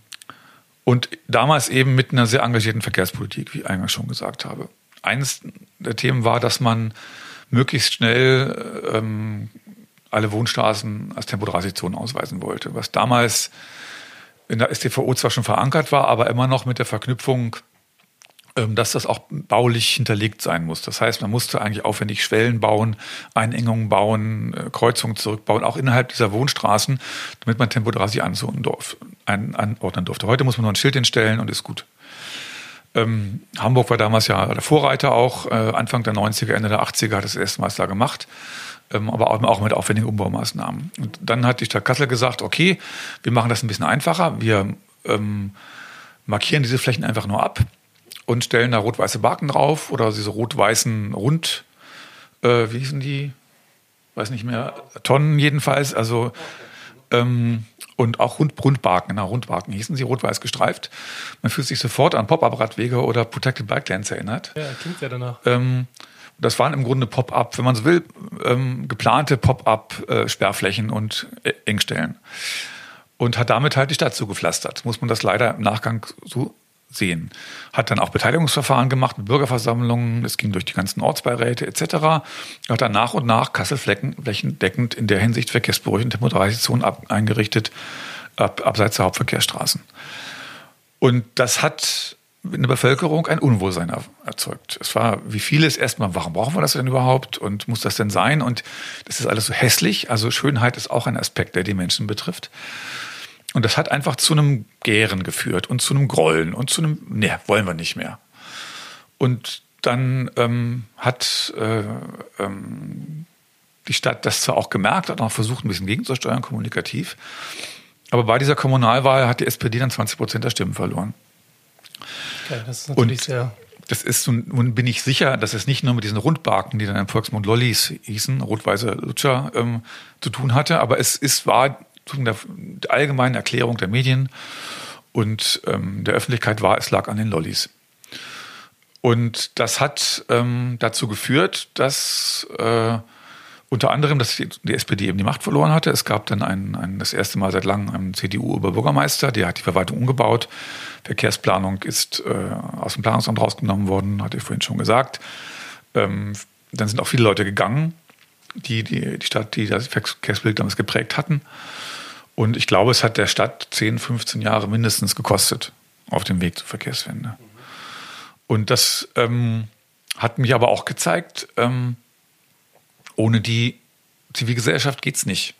und damals eben mit einer sehr engagierten Verkehrspolitik, wie ich eingangs schon gesagt habe. Eines der Themen war, dass man möglichst schnell ähm, alle Wohnstraßen als Tempo-30-Zonen ausweisen wollte, was damals in der STVO zwar schon verankert war, aber immer noch mit der Verknüpfung, ähm, dass das auch baulich hinterlegt sein muss. Das heißt, man musste eigentlich aufwendig Schwellen bauen, Einengungen bauen, äh, Kreuzungen zurückbauen, auch innerhalb dieser Wohnstraßen, damit man Tempo 30 anordnen durfte. Heute muss man nur ein Schild hinstellen und ist gut. Ähm, Hamburg war damals ja der Vorreiter auch. Äh, Anfang der 90er, Ende der 80er hat es erstmals da gemacht aber auch mit aufwendigen Umbaumaßnahmen. Und dann hat die Stadt Kassel gesagt, okay, wir machen das ein bisschen einfacher. Wir ähm, markieren diese Flächen einfach nur ab und stellen da rot-weiße Baken drauf oder diese rot-weißen Rund, äh, wie hießen die? Weiß nicht mehr, Tonnen jedenfalls. Also ähm, und auch Rund, Rundbarken, genau, Rundbarken hießen sie, rot-weiß gestreift. Man fühlt sich sofort an Pop-Up-Radwege oder Protected Bike Lanes erinnert. Ja, klingt ja danach. Ähm, das waren im Grunde Pop-up, wenn man so will, ähm, geplante Pop-up-Sperrflächen äh, und äh, Engstellen. Und hat damit halt die Stadt zugepflastert. Muss man das leider im Nachgang so sehen. Hat dann auch Beteiligungsverfahren gemacht Bürgerversammlungen, es ging durch die ganzen Ortsbeiräte etc. Hat dann nach und nach Kassel flächendeckend in der Hinsicht verkehrsberuhigende Tempo 30 Zonen eingerichtet, ab, abseits der Hauptverkehrsstraßen. Und das hat in der Bevölkerung ein Unwohlsein erzeugt. Es war wie vieles erstmal, warum brauchen wir das denn überhaupt und muss das denn sein? Und das ist alles so hässlich. Also Schönheit ist auch ein Aspekt, der die Menschen betrifft. Und das hat einfach zu einem Gären geführt und zu einem Grollen und zu einem, ne, wollen wir nicht mehr. Und dann ähm, hat äh, ähm, die Stadt das zwar auch gemerkt, hat auch versucht, ein bisschen gegenzusteuern, kommunikativ. Aber bei dieser Kommunalwahl hat die SPD dann 20 Prozent der Stimmen verloren. Okay, das ist natürlich und sehr. Das ist, nun bin ich sicher, dass es nicht nur mit diesen Rundbarken, die dann im Volksmund Lollis hießen, rot-weiße Lutscher, ähm, zu tun hatte, aber es ist, war der, der allgemeinen Erklärung der Medien und ähm, der Öffentlichkeit war, es lag an den Lollis. Und das hat ähm, dazu geführt, dass äh, unter anderem, dass die, die, SPD eben die Macht verloren hatte. Es gab dann ein, ein, das erste Mal seit langem einen CDU-Oberbürgermeister, der hat die Verwaltung umgebaut. Verkehrsplanung ist äh, aus dem Planungsamt rausgenommen worden, hatte ich vorhin schon gesagt. Ähm, dann sind auch viele Leute gegangen, die die, die Stadt, die das Verkehrsbild damals geprägt hatten. Und ich glaube, es hat der Stadt 10, 15 Jahre mindestens gekostet auf dem Weg zur Verkehrswende. Und das ähm, hat mich aber auch gezeigt, ähm, ohne die Zivilgesellschaft geht es nicht.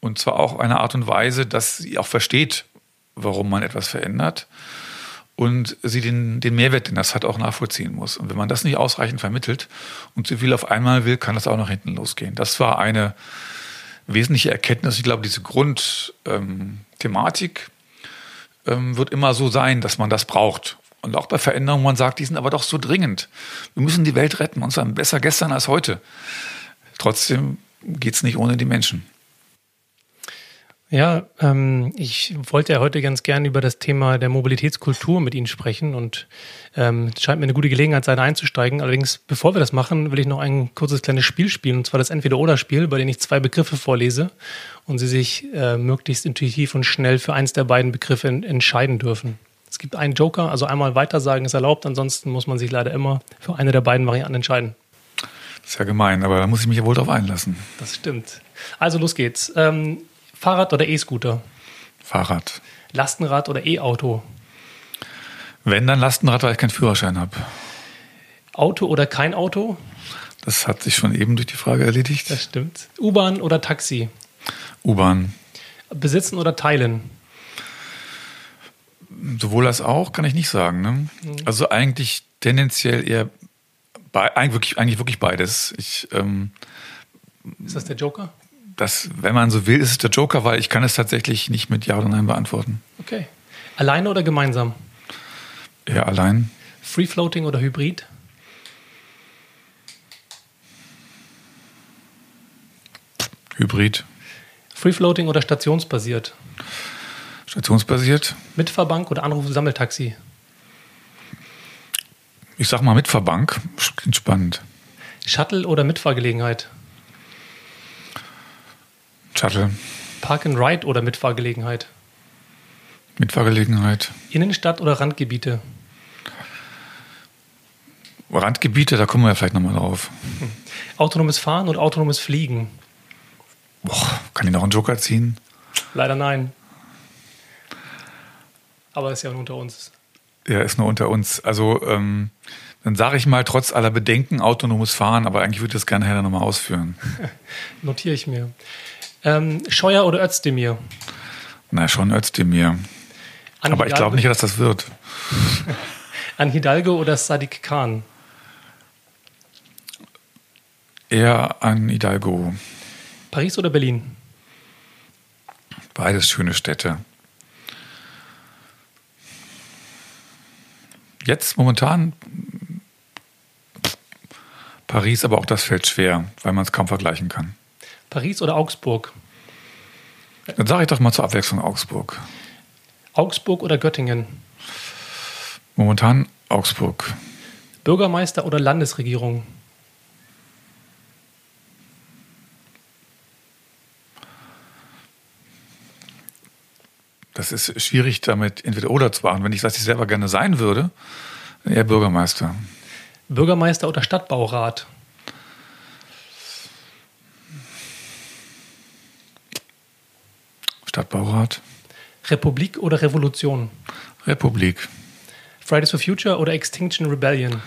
Und zwar auch eine Art und Weise, dass sie auch versteht, warum man etwas verändert und sie den, den Mehrwert, den das hat, auch nachvollziehen muss. Und wenn man das nicht ausreichend vermittelt und zu viel auf einmal will, kann das auch nach hinten losgehen. Das war eine wesentliche Erkenntnis. Ich glaube, diese Grundthematik ähm, ähm, wird immer so sein, dass man das braucht. Und auch bei Veränderungen, man sagt, die sind aber doch so dringend. Wir müssen die Welt retten, und zwar besser gestern als heute. Trotzdem geht es nicht ohne die Menschen. Ja, ähm, ich wollte ja heute ganz gerne über das Thema der Mobilitätskultur mit Ihnen sprechen und ähm, es scheint mir eine gute Gelegenheit sein, einzusteigen. Allerdings, bevor wir das machen, will ich noch ein kurzes kleines Spiel spielen, und zwar das Entweder-Oder-Spiel, bei dem ich zwei Begriffe vorlese und Sie sich äh, möglichst intuitiv und schnell für eins der beiden Begriffe entscheiden dürfen. Es gibt einen Joker, also einmal weitersagen ist erlaubt, ansonsten muss man sich leider immer für eine der beiden Varianten entscheiden. Das ist ja gemein, aber da muss ich mich ja wohl drauf einlassen. Das stimmt. Also los geht's. Ähm, Fahrrad oder E-Scooter? Fahrrad. Lastenrad oder E-Auto? Wenn, dann Lastenrad, weil ich keinen Führerschein habe. Auto oder kein Auto? Das hat sich schon eben durch die Frage erledigt. Das stimmt. U-Bahn oder Taxi? U-Bahn. Besitzen oder teilen? Sowohl als auch, kann ich nicht sagen. Ne? Mhm. Also eigentlich tendenziell eher eigentlich wirklich, eigentlich wirklich beides. Ich, ähm, ist das der Joker? Das, wenn man so will, ist es der Joker, weil ich kann es tatsächlich nicht mit Ja oder Nein beantworten. Okay. Alleine oder gemeinsam? Ja, allein. Free Floating oder Hybrid? Hybrid. Free Floating oder stationsbasiert? Stationsbasiert. Mitfahrbank oder Anruf-Sammeltaxi? Ich sag mal Mitfahrbank. Klingt spannend. Shuttle oder Mitfahrgelegenheit? Shuttle. Park and Ride oder Mitfahrgelegenheit? Mitfahrgelegenheit. Innenstadt oder Randgebiete? Randgebiete, da kommen wir ja vielleicht nochmal drauf. Autonomes Fahren und autonomes Fliegen? Boah, kann ich noch einen Joker ziehen? Leider nein. Aber ist ja nur unter uns. Ja, ist nur unter uns. Also, ähm, dann sage ich mal, trotz aller Bedenken autonomes Fahren, aber eigentlich würde ich das gerne nachher nochmal ausführen. Notiere ich mir. Ähm, Scheuer oder Özdemir? Na, schon Özdemir. An Aber Hidalgo? ich glaube nicht, dass das wird. An Hidalgo oder Sadiq Khan? Eher an Hidalgo. Paris oder Berlin? Beides schöne Städte. Jetzt momentan Paris, aber auch das fällt schwer, weil man es kaum vergleichen kann. Paris oder Augsburg? Dann sage ich doch mal zur Abwechslung Augsburg. Augsburg oder Göttingen? Momentan Augsburg. Bürgermeister oder Landesregierung? Das ist schwierig, damit entweder oder zu machen. Wenn ich das ich selber gerne sein würde, eher Bürgermeister. Bürgermeister oder Stadtbaurat? Stadtbaurat. Republik oder Revolution? Republik. Fridays for Future oder Extinction Rebellion?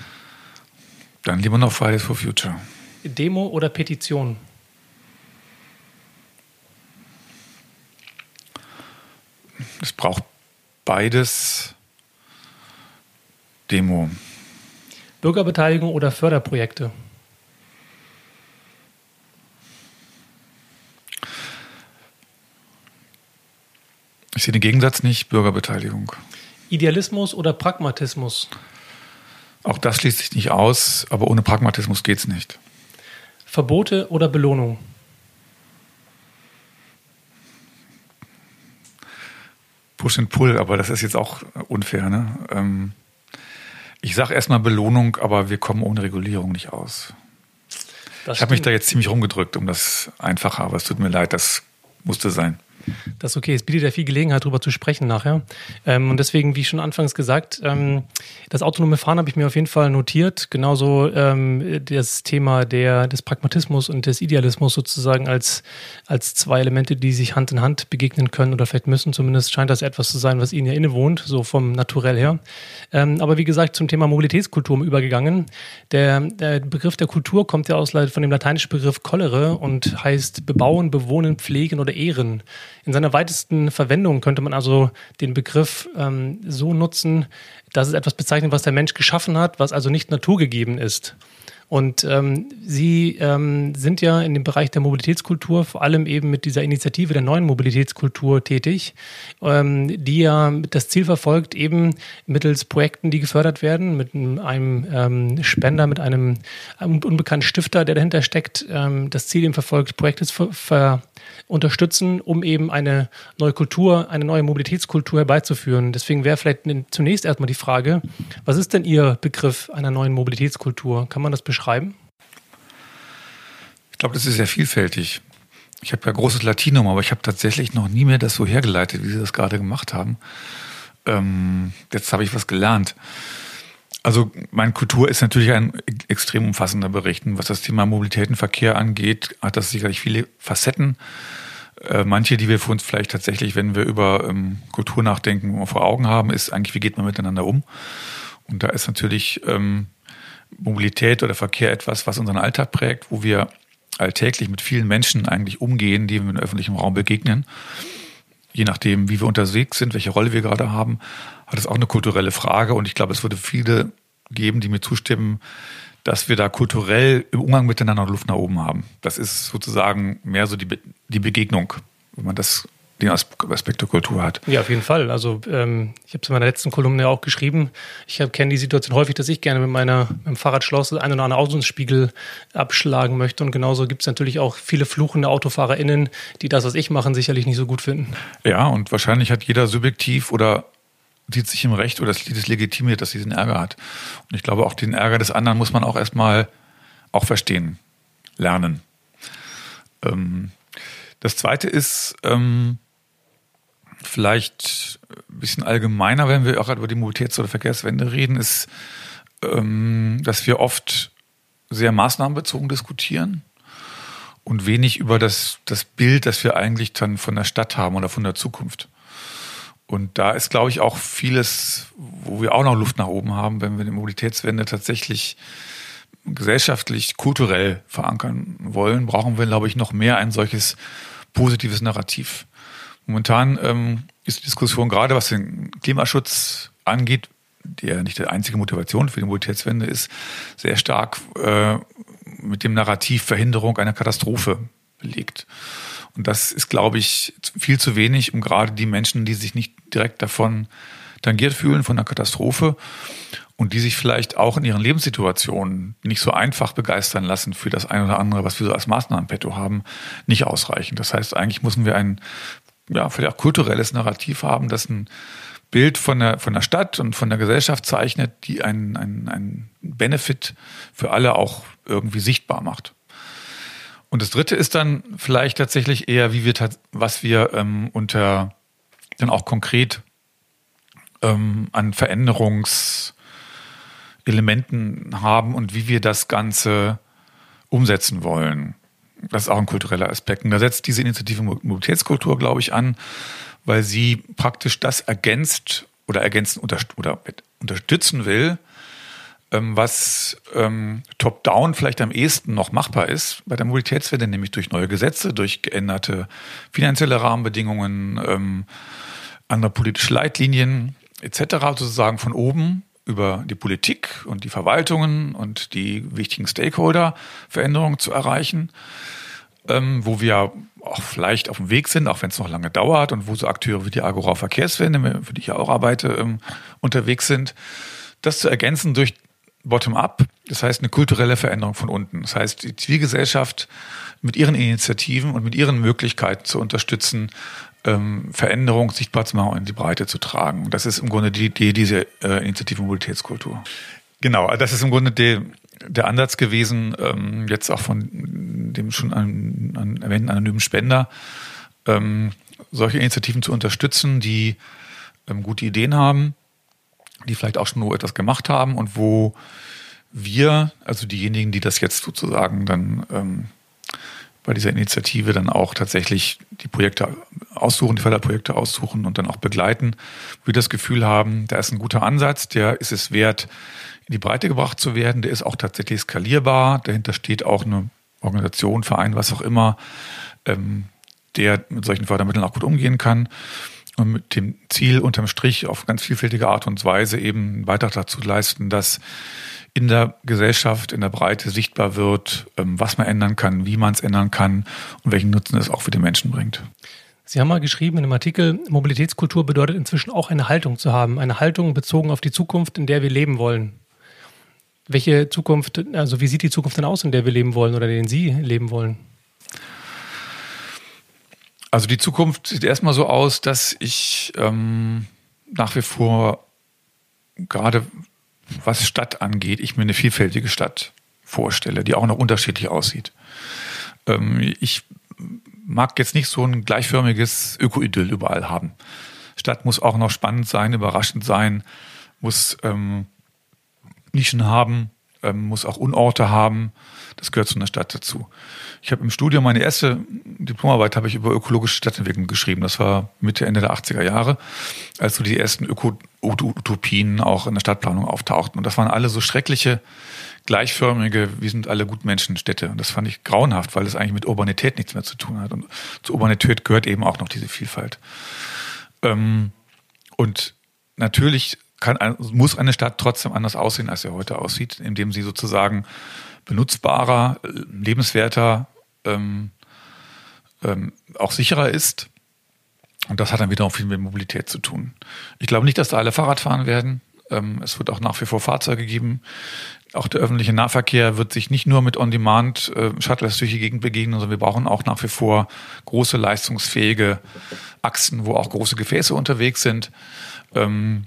Dann lieber noch Fridays for Future. Demo oder Petition? Es braucht beides. Demo. Bürgerbeteiligung oder Förderprojekte? Ich sehe den Gegensatz nicht, Bürgerbeteiligung. Idealismus oder Pragmatismus? Auch das schließt sich nicht aus, aber ohne Pragmatismus geht es nicht. Verbote oder Belohnung? Push and Pull, aber das ist jetzt auch unfair. Ne? Ähm, Ich sage erstmal Belohnung, aber wir kommen ohne Regulierung nicht aus. Das ich habe mich da jetzt ziemlich rumgedrückt um das Einfache, aber es tut mir leid, das musste sein. Das ist okay. Es bietet ja viel Gelegenheit, darüber zu sprechen nachher. Ähm, und deswegen, wie schon anfangs gesagt, ähm, das autonome Fahren habe ich mir auf jeden Fall notiert. Genauso ähm, das Thema der, des Pragmatismus und des Idealismus sozusagen als, als zwei Elemente, die sich Hand in Hand begegnen können oder vielleicht müssen. Zumindest scheint das etwas zu sein, was Ihnen ja innewohnt, so vom Naturell her. Ähm, aber wie gesagt, zum Thema Mobilitätskultur übergegangen. Der, der Begriff der Kultur kommt ja aus von dem lateinischen Begriff collere und heißt bebauen, bewohnen, pflegen oder ehren. In seiner weitesten Verwendung könnte man also den Begriff ähm, so nutzen, dass es etwas bezeichnet, was der Mensch geschaffen hat, was also nicht naturgegeben ist. Und ähm, Sie ähm, sind ja in dem Bereich der Mobilitätskultur vor allem eben mit dieser Initiative der neuen Mobilitätskultur tätig, ähm, die ja das Ziel verfolgt, eben mittels Projekten, die gefördert werden, mit einem ähm, Spender, mit einem, unbekannten Stifter, der dahinter steckt, ähm, das Ziel eben verfolgt, Projekte zu ver unterstützen, um eben eine neue Kultur, eine neue Mobilitätskultur herbeizuführen. Deswegen wäre vielleicht zunächst erstmal die Frage, was ist denn Ihr Begriff einer neuen Mobilitätskultur? Kann man das beschreiben? Ich glaube, das ist sehr vielfältig. Ich habe ja großes Latinum, aber ich habe tatsächlich noch nie mehr das so hergeleitet, wie Sie das gerade gemacht haben. Ähm, jetzt habe ich was gelernt. Also meine Kultur ist natürlich ein extrem umfassender Bericht. Was das Thema Mobilität und Verkehr angeht, hat das sicherlich viele Facetten. Äh, manche, die wir für uns vielleicht tatsächlich, wenn wir über ähm, Kultur nachdenken, vor Augen haben, ist eigentlich, wie geht man miteinander um? Und da ist natürlich ähm, Mobilität oder Verkehr etwas, was unseren Alltag prägt, wo wir alltäglich mit vielen Menschen eigentlich umgehen, die wir im öffentlichen Raum begegnen. Je nachdem, wie wir unterwegs sind, welche Rolle wir gerade haben, hat es auch eine kulturelle Frage und ich glaube, es würde viele geben, die mir zustimmen, dass wir da kulturell im Umgang miteinander Luft nach oben haben. Das ist sozusagen mehr so die, Be die Begegnung, wenn man das den Aspekt der Kultur hat. Ja, auf jeden Fall. Also ähm, ich habe es in meiner letzten Kolumne auch geschrieben. Ich kenne die Situation häufig, dass ich gerne mit meiner mit dem Fahrradschloss ein oder andere Außenspiegel abschlagen möchte. Und genauso gibt es natürlich auch viele fluchende AutofahrerInnen, die das, was ich mache, sicherlich nicht so gut finden. Ja, und wahrscheinlich hat jeder subjektiv oder sieht sich im Recht oder sieht es legitimiert, dass sie diesen Ärger hat. Und ich glaube, auch den Ärger des anderen muss man auch erstmal auch verstehen, lernen. Ähm, das zweite ist ähm, vielleicht ein bisschen allgemeiner, wenn wir auch über die Mobilitäts- oder Verkehrswende reden, ist, ähm, dass wir oft sehr maßnahmenbezogen diskutieren und wenig über das, das Bild, das wir eigentlich dann von der Stadt haben oder von der Zukunft. Und da ist, glaube ich, auch vieles, wo wir auch noch Luft nach oben haben, wenn wir die Mobilitätswende tatsächlich gesellschaftlich, kulturell verankern wollen, brauchen wir, glaube ich, noch mehr ein solches positives Narrativ. Momentan ähm, ist die Diskussion gerade, was den Klimaschutz angeht, der nicht die einzige Motivation für die Mobilitätswende ist, sehr stark äh, mit dem Narrativ Verhinderung einer Katastrophe belegt. Und das ist, glaube ich, viel zu wenig, um gerade die Menschen, die sich nicht direkt davon tangiert fühlen, von einer Katastrophe und die sich vielleicht auch in ihren Lebenssituationen nicht so einfach begeistern lassen für das eine oder andere, was wir so als Maßnahmenpetto haben, nicht ausreichen. Das heißt, eigentlich müssen wir ein, ja, vielleicht auch kulturelles Narrativ haben, das ein Bild von der, von der Stadt und von der Gesellschaft zeichnet, die einen, einen, einen Benefit für alle auch irgendwie sichtbar macht. Und das dritte ist dann vielleicht tatsächlich eher, wie wir, was wir ähm, unter dann auch konkret ähm, an Veränderungselementen haben und wie wir das Ganze umsetzen wollen. Das ist auch ein kultureller Aspekt. Und da setzt diese Initiative Mobilitätskultur, glaube ich, an, weil sie praktisch das ergänzt oder ergänzen oder, unterstützen will, ähm, was ähm, top-down vielleicht am ehesten noch machbar ist bei der Mobilitätswende, nämlich durch neue Gesetze, durch geänderte finanzielle Rahmenbedingungen, ähm, andere politische Leitlinien etc. sozusagen von oben über die Politik und die Verwaltungen und die wichtigen Stakeholder Veränderungen zu erreichen, ähm, wo wir auch vielleicht auf dem Weg sind, auch wenn es noch lange dauert und wo so Akteure wie die Agora Verkehrswende, für die ich ja auch arbeite, ähm, unterwegs sind. Das zu ergänzen durch bottom-up, das heißt eine kulturelle Veränderung von unten. Das heißt, die Zivilgesellschaft mit ihren Initiativen und mit ihren Möglichkeiten zu unterstützen, ähm, Veränderung sichtbar zu machen und in die Breite zu tragen. Das ist im Grunde die Idee dieser äh, Initiative Mobilitätskultur. Genau, also das ist im Grunde die, der Ansatz gewesen, ähm, jetzt auch von dem schon an, an erwähnten anonymen Spender, ähm, solche Initiativen zu unterstützen, die ähm, gute Ideen haben, die vielleicht auch schon nur etwas gemacht haben und wo wir, also diejenigen, die das jetzt sozusagen dann ähm, bei dieser Initiative dann auch tatsächlich die Projekte aussuchen, die Förderprojekte aussuchen und dann auch begleiten, wir das Gefühl haben, da ist ein guter Ansatz, der ist es wert, in die Breite gebracht zu werden, der ist auch tatsächlich skalierbar, dahinter steht auch eine Organisation, Verein, was auch immer, ähm, der mit solchen Fördermitteln auch gut umgehen kann. Und mit dem Ziel unterm Strich auf ganz vielfältige Art und Weise eben einen Beitrag dazu leisten, dass in der Gesellschaft, in der Breite sichtbar wird, ähm, was man ändern kann, wie man es ändern kann und welchen Nutzen es auch für die Menschen bringt. Sie haben mal geschrieben in einem Artikel, Mobilitätskultur bedeutet inzwischen auch eine Haltung zu haben, eine Haltung bezogen auf die Zukunft, in der wir leben wollen. Welche Zukunft, also wie sieht die Zukunft denn aus, in der wir leben wollen oder in der Sie leben wollen? Also die Zukunft sieht erstmal so aus, dass ich ähm, nach wie vor gerade was Stadt angeht, ich mir eine vielfältige Stadt vorstelle, die auch noch unterschiedlich aussieht. Ähm, ich mag jetzt nicht so ein gleichförmiges Öko-Idyll überall haben. Stadt muss auch noch spannend sein, überraschend sein, muss ähm, Nischen haben, ähm, muss auch Unorte haben. Das gehört zu einer Stadt dazu. Ich habe im Studium meine erste Diplomarbeit habe ich über ökologische Stadtentwicklung geschrieben. Das war Mitte, Ende der 80er Jahre, als so die ersten Öko-Utopien auch in der Stadtplanung auftauchten. Und das waren alle so schreckliche, gleichförmige, wir sind alle Gutmenschen-Städte. Und das fand ich grauenhaft, weil es eigentlich mit Urbanität nichts mehr zu tun hat. Und zur Urbanität gehört eben auch noch diese Vielfalt. Ähm, und natürlich kann, muss eine Stadt trotzdem anders aussehen, als sie heute aussieht, indem sie sozusagen benutzbarer, lebenswerter, ähm, ähm, auch sicherer ist. Und das hat dann wiederum viel mit Mobilität zu tun. Ich glaube nicht, dass da alle Fahrrad fahren werden. Ähm, es wird auch nach wie vor Fahrzeuge geben. Auch der öffentliche Nahverkehr wird sich nicht nur mit On-Demand-Shuttles äh, durch die Gegend begegnen, sondern wir brauchen auch nach wie vor große, leistungsfähige Achsen, wo auch große Gefäße unterwegs sind. Ähm,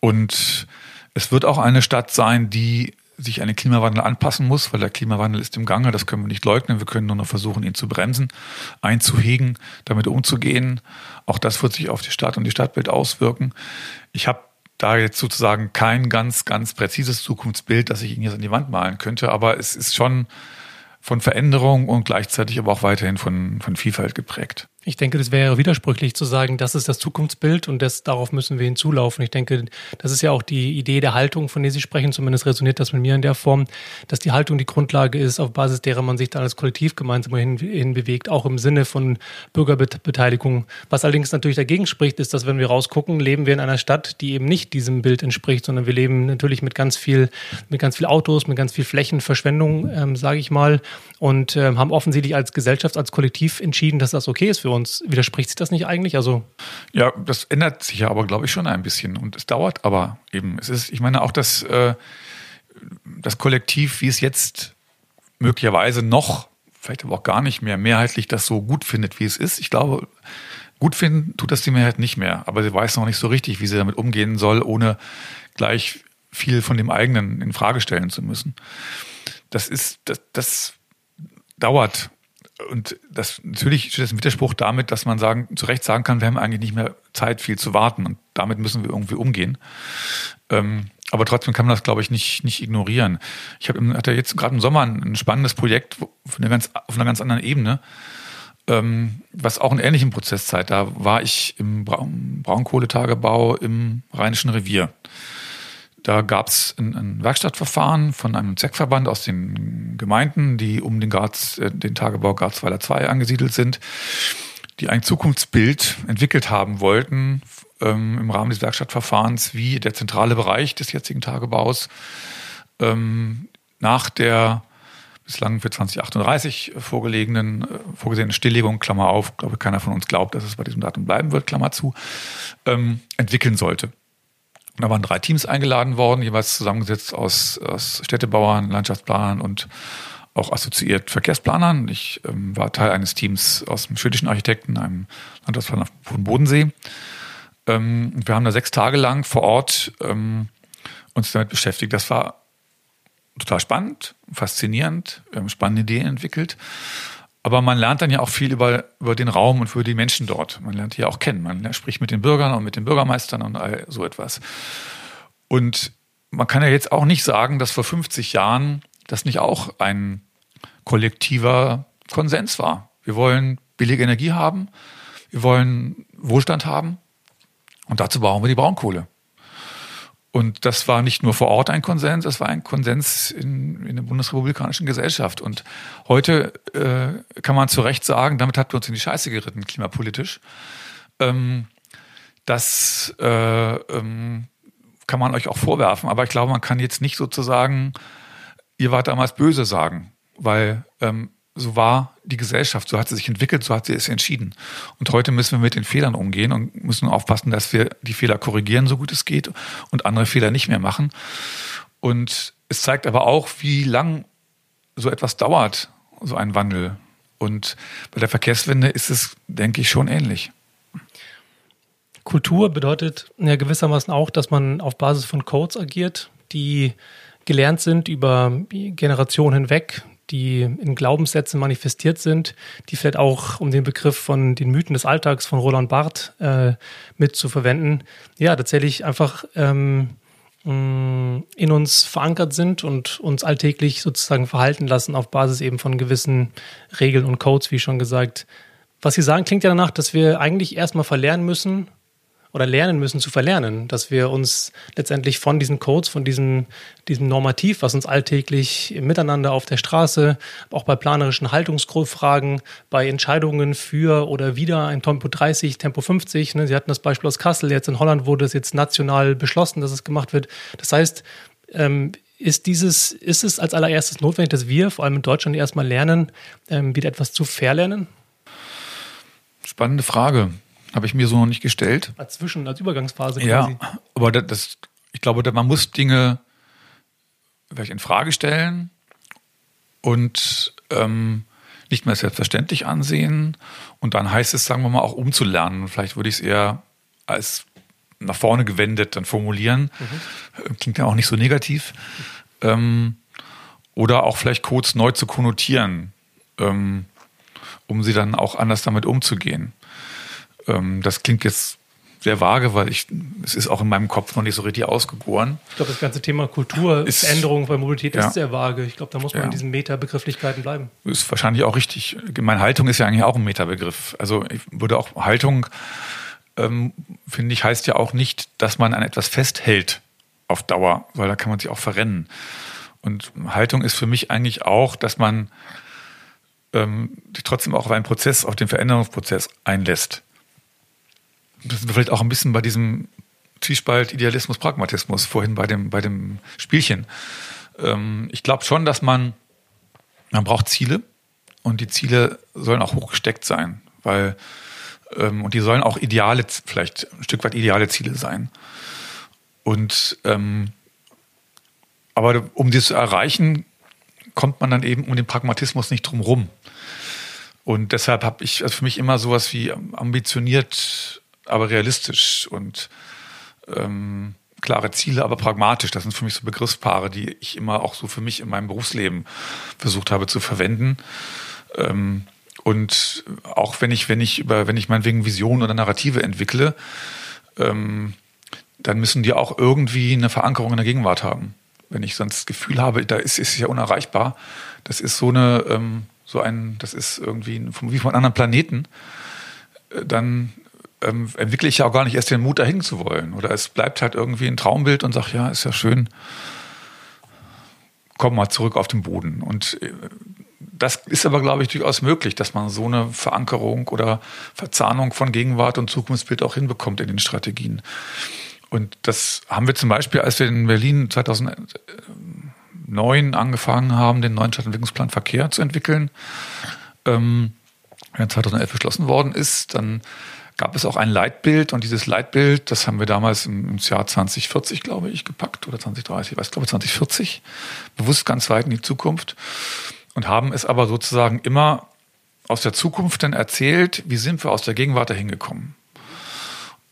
und es wird auch eine Stadt sein, die sich an den Klimawandel anpassen muss, weil der Klimawandel ist im Gange, das können wir nicht leugnen. Wir können nur noch versuchen, ihn zu bremsen, einzuhegen, damit umzugehen. Auch das wird sich auf die Stadt und die Stadtbild auswirken. Ich habe da jetzt sozusagen kein ganz, ganz präzises Zukunftsbild, das ich Ihnen jetzt an die Wand malen könnte, aber es ist schon von Veränderung und gleichzeitig aber auch weiterhin von, von Vielfalt geprägt. Ich denke, das wäre widersprüchlich zu sagen, das ist das Zukunftsbild und das, darauf müssen wir hinzulaufen. Ich denke, das ist ja auch die Idee der Haltung, von der Sie sprechen. Zumindest resoniert das mit mir in der Form, dass die Haltung die Grundlage ist, auf Basis derer man sich dann als Kollektiv gemeinsam hin, hin bewegt, auch im Sinne von Bürgerbeteiligung. Was allerdings natürlich dagegen spricht, ist, dass wenn wir rausgucken, leben wir in einer Stadt, die eben nicht diesem Bild entspricht, sondern wir leben natürlich mit ganz viel, mit ganz viel Autos, mit ganz viel Flächenverschwendung, ähm, sage ich mal, und ähm, haben offensichtlich als Gesellschaft, als Kollektiv entschieden, dass das okay ist für uns. Widerspricht sich das nicht eigentlich? Also ja, das ändert sich ja aber, glaube ich, schon ein bisschen. Und es dauert aber eben. Es ist, ich meine, auch das, äh, das Kollektiv, wie es jetzt möglicherweise noch, vielleicht aber auch gar nicht mehr mehrheitlich das so gut findet, wie es ist. Ich glaube, gut finden tut das die Mehrheit nicht mehr. Aber sie weiß noch nicht so richtig, wie sie damit umgehen soll, ohne gleich viel von dem eigenen in Frage stellen zu müssen. Das ist, das, das dauert. Und das natürlich steht das im Widerspruch damit, dass man sagen, zu Recht sagen kann, wir haben eigentlich nicht mehr Zeit, viel zu warten und damit müssen wir irgendwie umgehen. Ähm, aber trotzdem kann man das, glaube ich, nicht, nicht ignorieren. Ich habe hatte jetzt gerade im Sommer ein, ein spannendes Projekt auf einer ganz, auf einer ganz anderen Ebene, ähm, was auch einen ähnlichen Prozess zeigt. Da war ich im Braun Braunkohletagebau im Rheinischen Revier. Da gab es ein, ein, Werkstattverfahren von einem Zweckverband aus den Gemeinden, die um den, Garz, äh, den Tagebau Garzweiler 2 angesiedelt sind, die ein Zukunftsbild entwickelt haben wollten ähm, im Rahmen des Werkstattverfahrens, wie der zentrale Bereich des jetzigen Tagebaus ähm, nach der bislang für 2038 vorgelegenen, äh, vorgesehenen Stilllegung, Klammer auf, glaube keiner von uns glaubt, dass es bei diesem Datum bleiben wird, Klammer zu, ähm, entwickeln sollte. Da waren drei Teams eingeladen worden, jeweils zusammengesetzt aus, aus Städtebauern, Landschaftsplanern und auch assoziiert Verkehrsplanern. Ich ähm, war Teil eines Teams aus dem schwedischen Architekten, einem Landschaftsplaner von Bodensee. Ähm, wir haben da sechs Tage lang vor Ort ähm, uns damit beschäftigt. Das war total spannend, faszinierend, wir haben spannende Ideen entwickelt. Aber man lernt dann ja auch viel über, über den Raum und über die Menschen dort. Man lernt die ja auch kennen. Man spricht mit den Bürgern und mit den Bürgermeistern und all so etwas. Und man kann ja jetzt auch nicht sagen, dass vor 50 Jahren das nicht auch ein kollektiver Konsens war. Wir wollen billige Energie haben, wir wollen Wohlstand haben und dazu brauchen wir die Braunkohle. Und das war nicht nur vor Ort ein Konsens, das war ein Konsens in, in der bundesrepublikanischen Gesellschaft. Und heute äh, kann man zu Recht sagen, damit hat wir uns in die Scheiße geritten, klimapolitisch. Ähm, das äh, ähm, kann man euch auch vorwerfen, aber ich glaube, man kann jetzt nicht sozusagen, ihr wart damals böse sagen, weil ähm, so war die Gesellschaft, so hat sie sich entwickelt, so hat sie es entschieden. Und heute müssen wir mit den Fehlern umgehen und müssen aufpassen, dass wir die Fehler korrigieren, so gut es geht, und andere Fehler nicht mehr machen. Und es zeigt aber auch, wie lang so etwas dauert, so ein Wandel. Und bei der Verkehrswende ist es, denke ich, schon ähnlich. Kultur bedeutet ja gewissermaßen auch, dass man auf Basis von Codes agiert, die gelernt sind über Generationen hinweg, die in Glaubenssätzen manifestiert sind, die vielleicht auch, um den Begriff von den Mythen des Alltags von Roland Barth äh, mit zu verwenden, ja, tatsächlich einfach ähm, mm, in uns verankert sind und uns alltäglich sozusagen verhalten lassen auf Basis eben von gewissen Regeln und Codes, wie schon gesagt. Was Sie sagen, klingt ja danach, dass wir eigentlich erstmal verlernen müssen, oder lernen müssen zu verlernen, dass wir uns letztendlich von diesen Codes, von diesem, diesem Normativ, was uns alltäglich Miteinander auf der Straße, auch bei planerischen Haltungsfragen, bei Entscheidungen für oder wieder ein Tempo 30, Tempo 50, ne, Sie hatten das Beispiel aus Kassel, jetzt in Holland wurde es jetzt national beschlossen, dass es gemacht wird. Das heißt, ähm, ist dieses, ist es als allererstes notwendig, dass wir, vor allem in Deutschland, erstmal lernen, ähm, wieder etwas zu verlernen? Spannende Frage. Habe ich mir so noch nicht gestellt. Als Zwischen-, als Übergangsphase quasi. Ja, aber das, ich glaube, man muss Dinge vielleicht in Frage stellen und ähm, nicht mehr selbstverständlich ansehen. Und dann heißt es, sagen wir mal, auch umzulernen. Vielleicht würde ich es eher als nach vorne gewendet dann formulieren. Mhm. Klingt ja auch nicht so negativ. Ähm, oder auch vielleicht Codes neu zu konnotieren, ähm, um sie dann auch anders damit umzugehen. Ähm, das klingt jetzt sehr vage, weil ich, es ist auch in meinem Kopf noch nicht so richtig ausgegoren. Ich glaube, das ganze Thema Kulturveränderung bei Mobilität ja. ist sehr vage. Ich glaube, da muss man ja. in diesen Meta-Begrifflichkeiten bleiben. Ist wahrscheinlich auch richtig. Meine Haltung ist ja eigentlich auch ein Meta-Begriff. Also ich würde auch Haltung, ähm, finde ich, heißt ja auch nicht, dass man an etwas festhält auf Dauer, weil da kann man sich auch verrennen. Und Haltung ist für mich eigentlich auch, dass man ähm, sich trotzdem auch auf einen Prozess, auf den Veränderungsprozess einlässt das sind vielleicht auch ein bisschen bei diesem Zwiespalt Idealismus, Pragmatismus vorhin bei dem, bei dem Spielchen. Ähm, ich glaube schon, dass man, man braucht Ziele und die Ziele sollen auch hochgesteckt sein, weil, ähm, und die sollen auch ideale, vielleicht ein Stück weit ideale Ziele sein. Und, ähm, aber um die zu erreichen, kommt man dann eben um den Pragmatismus nicht drum rum. Und deshalb habe ich also für mich immer sowas wie ambitioniert aber realistisch und ähm, klare Ziele, aber pragmatisch. Das sind für mich so Begriffspaare, die ich immer auch so für mich in meinem Berufsleben versucht habe zu verwenden. Ähm, und auch wenn ich, wenn ich über, wenn ich meinetwegen Visionen oder Narrative entwickle, ähm, dann müssen die auch irgendwie eine Verankerung in der Gegenwart haben. Wenn ich sonst das Gefühl habe, da ist, es ja unerreichbar, das ist so eine, ähm, so ein, das ist irgendwie wie von anderen Planeten, äh, dann ähm, entwickle ich ja auch gar nicht erst den Mut, dahin zu wollen. Oder es bleibt halt irgendwie ein Traumbild und sagt, ja, ist ja schön, komm mal zurück auf den Boden. Und äh, das ist aber, glaube ich, durchaus möglich, dass man so eine Verankerung oder Verzahnung von Gegenwart und Zukunftsbild auch hinbekommt in den Strategien. Und das haben wir zum Beispiel, als wir in Berlin 2009 angefangen haben, den neuen Stadtentwicklungsplan Verkehr zu entwickeln, ähm, der 2011 beschlossen worden ist, dann gab es auch ein Leitbild und dieses Leitbild, das haben wir damals im, Jahr 2040, glaube ich, gepackt oder 2030, ich weiß, glaube 2040, bewusst ganz weit in die Zukunft. und haben es aber sozusagen immer aus der Zukunft dann erzählt, wie sind wir aus der Gegenwart dahin gekommen.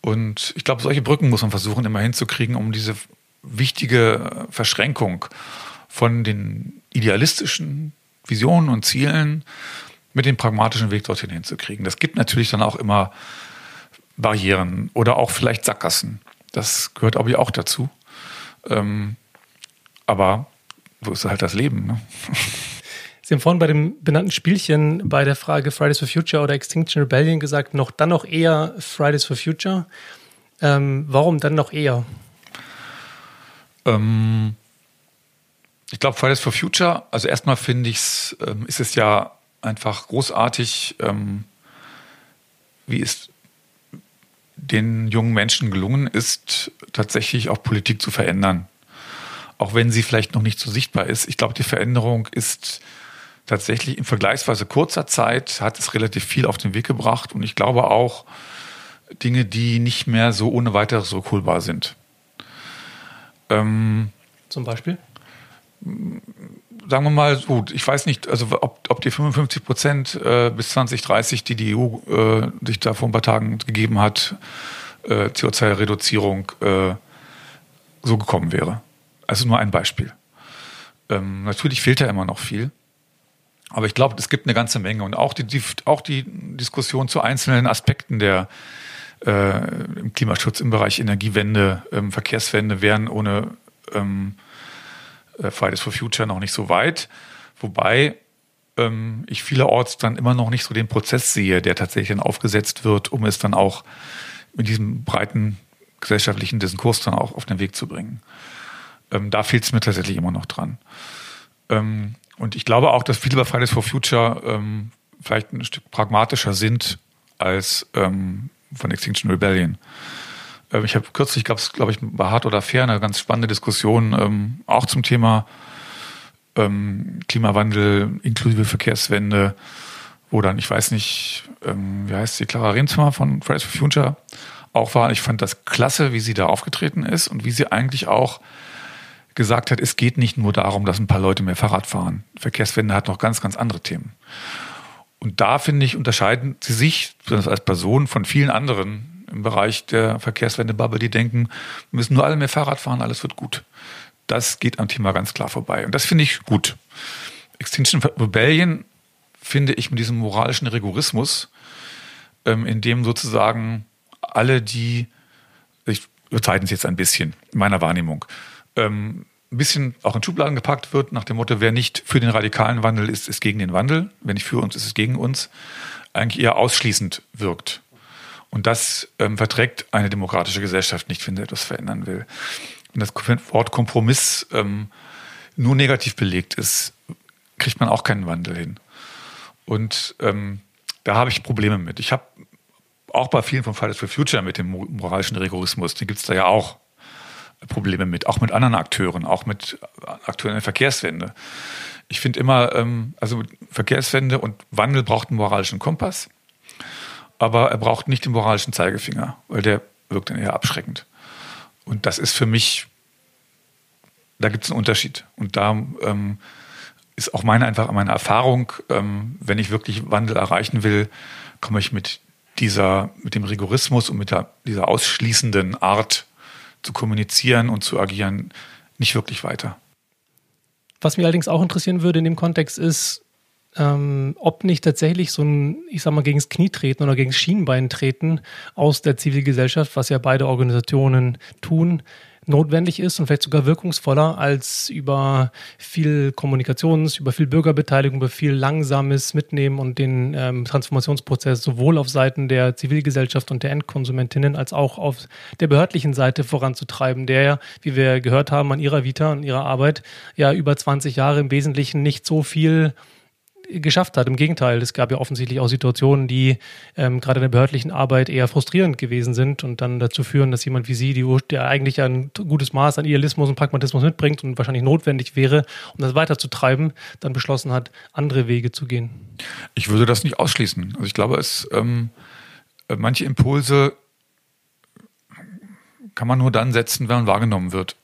Und ich glaube, solche Brücken muss man versuchen, immer hinzukriegen, um diese wichtige Verschränkung von den idealistischen Visionen und Zielen mit dem pragmatischen Weg dorthin hinzukriegen. Das gibt natürlich dann auch immer Barrieren oder auch vielleicht Sackgassen. Das gehört, ich, auch dazu. Ähm, aber so ist halt das Leben. Ne? Sie haben vorhin bei dem benannten Spielchen bei der Frage Fridays for Future oder Extinction Rebellion gesagt, noch dann noch eher Fridays for Future. Ähm, warum dann noch eher? Ähm, ich glaube, Fridays for Future, also erstmal finde ich es, ähm, ist es ja einfach großartig, ähm, wie es den jungen Menschen gelungen ist, tatsächlich auch Politik zu verändern. Auch wenn sie vielleicht noch nicht so sichtbar ist. Ich glaube, die Veränderung ist tatsächlich in vergleichsweise kurzer Zeit, hat es relativ viel auf den Weg gebracht. Und ich glaube auch Dinge, die nicht mehr so ohne weiteres rückholbar sind. Ähm, Zum Beispiel? Sagen wir mal, gut, ich weiß nicht, also ob, ob die 55 Prozent äh, bis 2030, die die EU äh, sich da vor ein paar Tagen gegeben hat, äh, CO2-Reduzierung äh, so gekommen wäre. Also nur ein Beispiel. Ähm, natürlich fehlt da immer noch viel. Aber ich glaube, es gibt eine ganze Menge und auch die, die, auch die Diskussion zu einzelnen Aspekten der äh, im Klimaschutz im Bereich Energiewende, ähm, Verkehrswende wären ohne ähm, äh, Fridays for Future noch nicht so weit. Wobei ähm, ich vielerorts dann immer noch nicht so den Prozess sehe, der tatsächlich dann aufgesetzt wird, um es dann auch mit diesem breiten gesellschaftlichen Diskurs dann auch auf den Weg zu bringen. Ähm, da fehlt es mir tatsächlich immer noch dran. Ähm, und ich glaube auch, dass viele bei Fridays for Future ähm, vielleicht ein Stück pragmatischer sind als ähm, von Extinction Rebellion. Ähm, ich habe kürzlich, gab es, glaube ich, bei Hart oder Fair eine ganz spannende Diskussion, ähm, auch zum Thema ähm, Klimawandel inklusive Verkehrswende, wo dann, ich weiß nicht, ähm, wie heißt sie, Clara Rehenzimmer von Fridays for Future auch war. Ich fand das klasse, wie sie da aufgetreten ist und wie sie eigentlich auch gesagt hat, es geht nicht nur darum, dass ein paar Leute mehr Fahrrad fahren. Verkehrswende hat noch ganz, ganz andere Themen. Und da, finde ich, unterscheiden sie sich, besonders als Person, von vielen anderen im Bereich der Verkehrswende-Bubble, die denken, wir müssen nur alle mehr Fahrrad fahren, alles wird gut. Das geht am Thema ganz klar vorbei. Und das finde ich gut. Extinction Rebellion finde ich mit diesem moralischen Rigorismus, ähm, in dem sozusagen alle, die, ich übertreibe es jetzt ein bisschen, in meiner Wahrnehmung, ähm, ein bisschen auch in Schubladen gepackt wird, nach dem Motto, wer nicht für den radikalen Wandel ist, ist gegen den Wandel, wenn nicht für uns, ist es gegen uns, eigentlich eher ausschließend wirkt. Und das ähm, verträgt eine demokratische Gesellschaft nicht, wenn sie etwas verändern will. Und das Wort Kompromiss ähm, nur negativ belegt ist, kriegt man auch keinen Wandel hin. Und ähm, da habe ich Probleme mit. Ich habe auch bei vielen von Fridays for Future mit dem moralischen Rigorismus, die gibt es da ja auch Probleme mit, auch mit anderen Akteuren, auch mit Akteuren der Verkehrswende. Ich finde immer, ähm, also Verkehrswende und Wandel braucht einen moralischen Kompass aber er braucht nicht den moralischen Zeigefinger, weil der wirkt dann eher abschreckend. Und das ist für mich, da gibt es einen Unterschied. Und da ähm, ist auch meine einfach meine Erfahrung, ähm, wenn ich wirklich Wandel erreichen will, komme ich mit dieser, mit dem Rigorismus und mit der, dieser ausschließenden Art zu kommunizieren und zu agieren nicht wirklich weiter. Was mich allerdings auch interessieren würde in dem Kontext ist, ähm, ob nicht tatsächlich so ein, ich sag mal, gegen das Knie treten oder gegen das Schienbein treten aus der Zivilgesellschaft, was ja beide Organisationen tun, notwendig ist und vielleicht sogar wirkungsvoller als über viel Kommunikations, über viel Bürgerbeteiligung, über viel langsames Mitnehmen und den ähm, Transformationsprozess sowohl auf Seiten der Zivilgesellschaft und der Endkonsumentinnen als auch auf der behördlichen Seite voranzutreiben, der ja, wie wir gehört haben, an ihrer Vita und ihrer Arbeit ja über 20 Jahre im Wesentlichen nicht so viel geschafft hat. Im Gegenteil, es gab ja offensichtlich auch Situationen, die ähm, gerade in der behördlichen Arbeit eher frustrierend gewesen sind und dann dazu führen, dass jemand wie Sie, die, der eigentlich ein gutes Maß an Idealismus und Pragmatismus mitbringt und wahrscheinlich notwendig wäre, um das weiterzutreiben, dann beschlossen hat, andere Wege zu gehen. Ich würde das nicht ausschließen. Also ich glaube, es ähm, manche Impulse kann man nur dann setzen, wenn man wahrgenommen wird.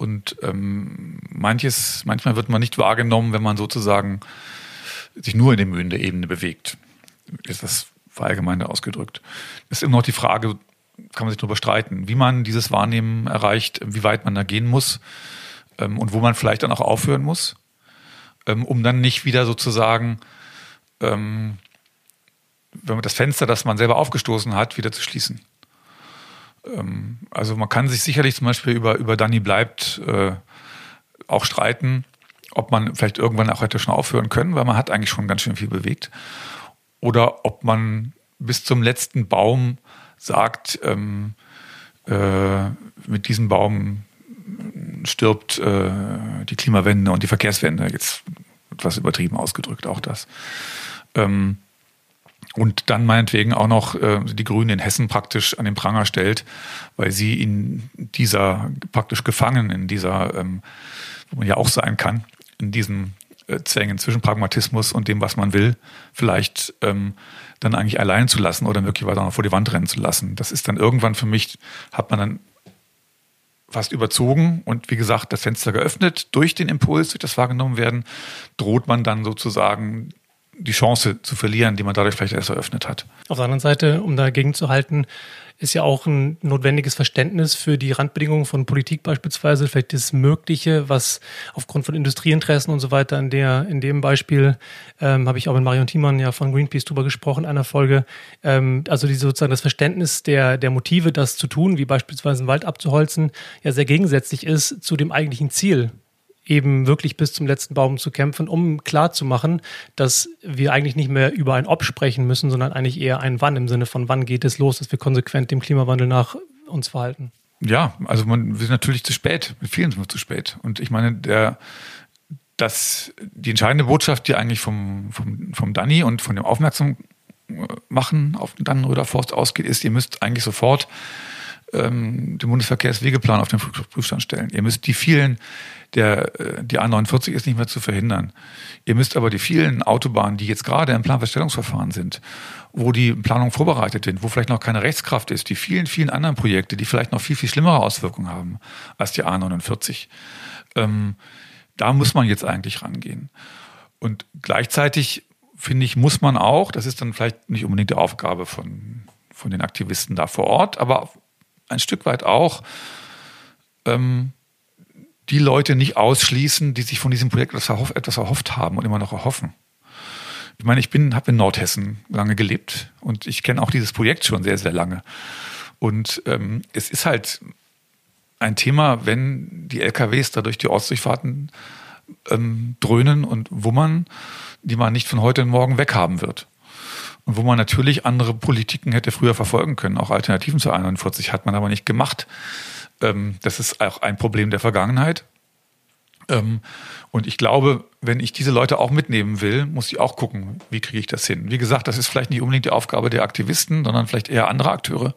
Und ähm, manches, manchmal wird man nicht wahrgenommen, wenn man sozusagen sich nur in der Mühlen bewegt. Ist das verallgemeinert ausgedrückt. Das ist immer noch die Frage, kann man sich darüber streiten, wie man dieses Wahrnehmen erreicht, wie weit man da gehen muss ähm, und wo man vielleicht dann auch aufhören muss, ähm, um dann nicht wieder sozusagen ähm, wenn man das Fenster, das man selber aufgestoßen hat, wieder zu schließen. Ähm, also man kann sich sicherlich zum Beispiel über, über Danny bleibt äh, auch streiten, ob man vielleicht irgendwann auch hätte schon aufhören können, weil man hat eigentlich schon ganz schön viel bewegt. Oder ob man bis zum letzten Baum sagt, ähm, äh, mit diesem Baum stirbt äh, die Klimawende und die Verkehrswende. Jetzt etwas übertrieben ausgedrückt, auch das. Ähm, und dann meinetwegen auch noch äh, die Grünen in Hessen praktisch an den Pranger stellt, weil sie in dieser praktisch gefangen in dieser, ähm, wo man ja auch sein kann, in diesen äh, Zwängen zwischen Pragmatismus und dem, was man will, vielleicht ähm, dann eigentlich allein zu lassen oder möglicherweise auch noch vor die Wand rennen zu lassen. Das ist dann irgendwann für mich, hat man dann fast überzogen und wie gesagt, das Fenster geöffnet. Durch den Impuls, durch das wahrgenommen werden, droht man dann sozusagen die Chance zu verlieren, die man dadurch vielleicht erst eröffnet hat. Auf der anderen Seite, um dagegen zu halten, ist ja auch ein notwendiges Verständnis für die Randbedingungen von Politik beispielsweise, vielleicht das Mögliche, was aufgrund von Industrieinteressen und so weiter in der, in dem Beispiel, ähm, habe ich auch mit Marion Thiemann ja von Greenpeace drüber gesprochen, einer Folge, ähm, also die sozusagen das Verständnis der, der Motive, das zu tun, wie beispielsweise einen Wald abzuholzen, ja sehr gegensätzlich ist zu dem eigentlichen Ziel eben wirklich bis zum letzten Baum zu kämpfen, um klarzumachen, dass wir eigentlich nicht mehr über ein Ob sprechen müssen, sondern eigentlich eher ein Wann im Sinne von wann geht es los, dass wir konsequent dem Klimawandel nach uns verhalten. Ja, also man wir sind natürlich zu spät, mit vielen sind wir zu spät. Und ich meine, der dass die entscheidende Botschaft, die eigentlich vom, vom, vom Danny und von dem Aufmerksam machen auf den Dannenröder Forst ausgeht, ist, ihr müsst eigentlich sofort ähm, den Bundesverkehrswegeplan auf den Prüfstand stellen. Ihr müsst die vielen der, äh, die A49 ist nicht mehr zu verhindern. Ihr müsst aber die vielen Autobahnen, die jetzt gerade im Planverstellungsverfahren sind, wo die Planung vorbereitet sind, wo vielleicht noch keine Rechtskraft ist, die vielen, vielen anderen Projekte, die vielleicht noch viel, viel schlimmere Auswirkungen haben als die A49, ähm, da muss man jetzt eigentlich rangehen. Und gleichzeitig finde ich, muss man auch, das ist dann vielleicht nicht unbedingt die Aufgabe von, von den Aktivisten da vor Ort, aber ein Stück weit auch, ähm, die Leute nicht ausschließen, die sich von diesem Projekt etwas erhofft, etwas erhofft haben und immer noch erhoffen. Ich meine, ich bin, habe in Nordhessen lange gelebt und ich kenne auch dieses Projekt schon sehr, sehr lange. Und ähm, es ist halt ein Thema, wenn die LKWs da durch die Ortsdurchfahrten ähm, dröhnen und wummern, die man nicht von heute und morgen weghaben wird. Und wo man natürlich andere Politiken hätte früher verfolgen können, auch Alternativen zu 41 hat man aber nicht gemacht. Ähm, das ist auch ein Problem der Vergangenheit. Ähm, und ich glaube, wenn ich diese Leute auch mitnehmen will, muss ich auch gucken, wie kriege ich das hin. Wie gesagt, das ist vielleicht nicht unbedingt die Aufgabe der Aktivisten, sondern vielleicht eher andere Akteure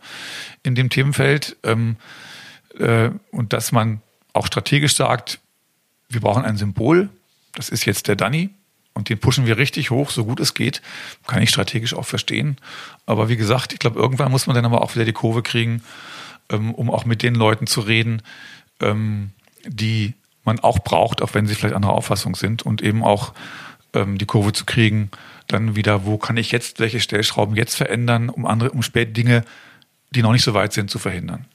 in dem Themenfeld. Ähm, äh, und dass man auch strategisch sagt, wir brauchen ein Symbol. Das ist jetzt der Danny. Und den pushen wir richtig hoch, so gut es geht. Kann ich strategisch auch verstehen. Aber wie gesagt, ich glaube, irgendwann muss man dann aber auch wieder die Kurve kriegen ähm, um auch mit den Leuten zu reden, ähm, die man auch braucht, auch wenn sie vielleicht anderer Auffassung sind und eben auch ähm, die Kurve zu kriegen, dann wieder, wo kann ich jetzt welche Stellschrauben jetzt verändern, um andere, um spät Dinge, die noch nicht so weit sind, zu verhindern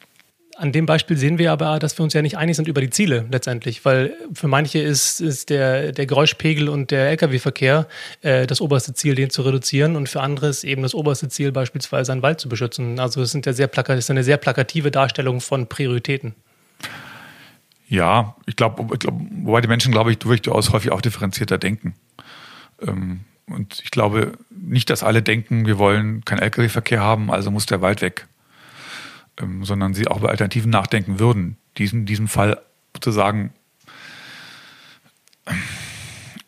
an dem Beispiel sehen wir aber, dass wir uns ja nicht einig sind über die Ziele letztendlich, weil für manche ist, ist der, der Geräuschpegel und der Lkw-Verkehr äh, das oberste Ziel, den zu reduzieren und für andere ist eben das oberste Ziel beispielsweise einen Wald zu beschützen. Also es sind ja sehr das ist eine sehr plakative Darstellung von Prioritäten. Ja, ich glaube, glaub, wobei die Menschen, glaube ich, durchaus häufig auch differenzierter denken. Ähm, und ich glaube nicht, dass alle denken, wir wollen keinen Lkw-Verkehr haben, also muss der Wald weg ähm, sondern sie auch über Alternativen nachdenken würden. Diesen, diesem Fall sozusagen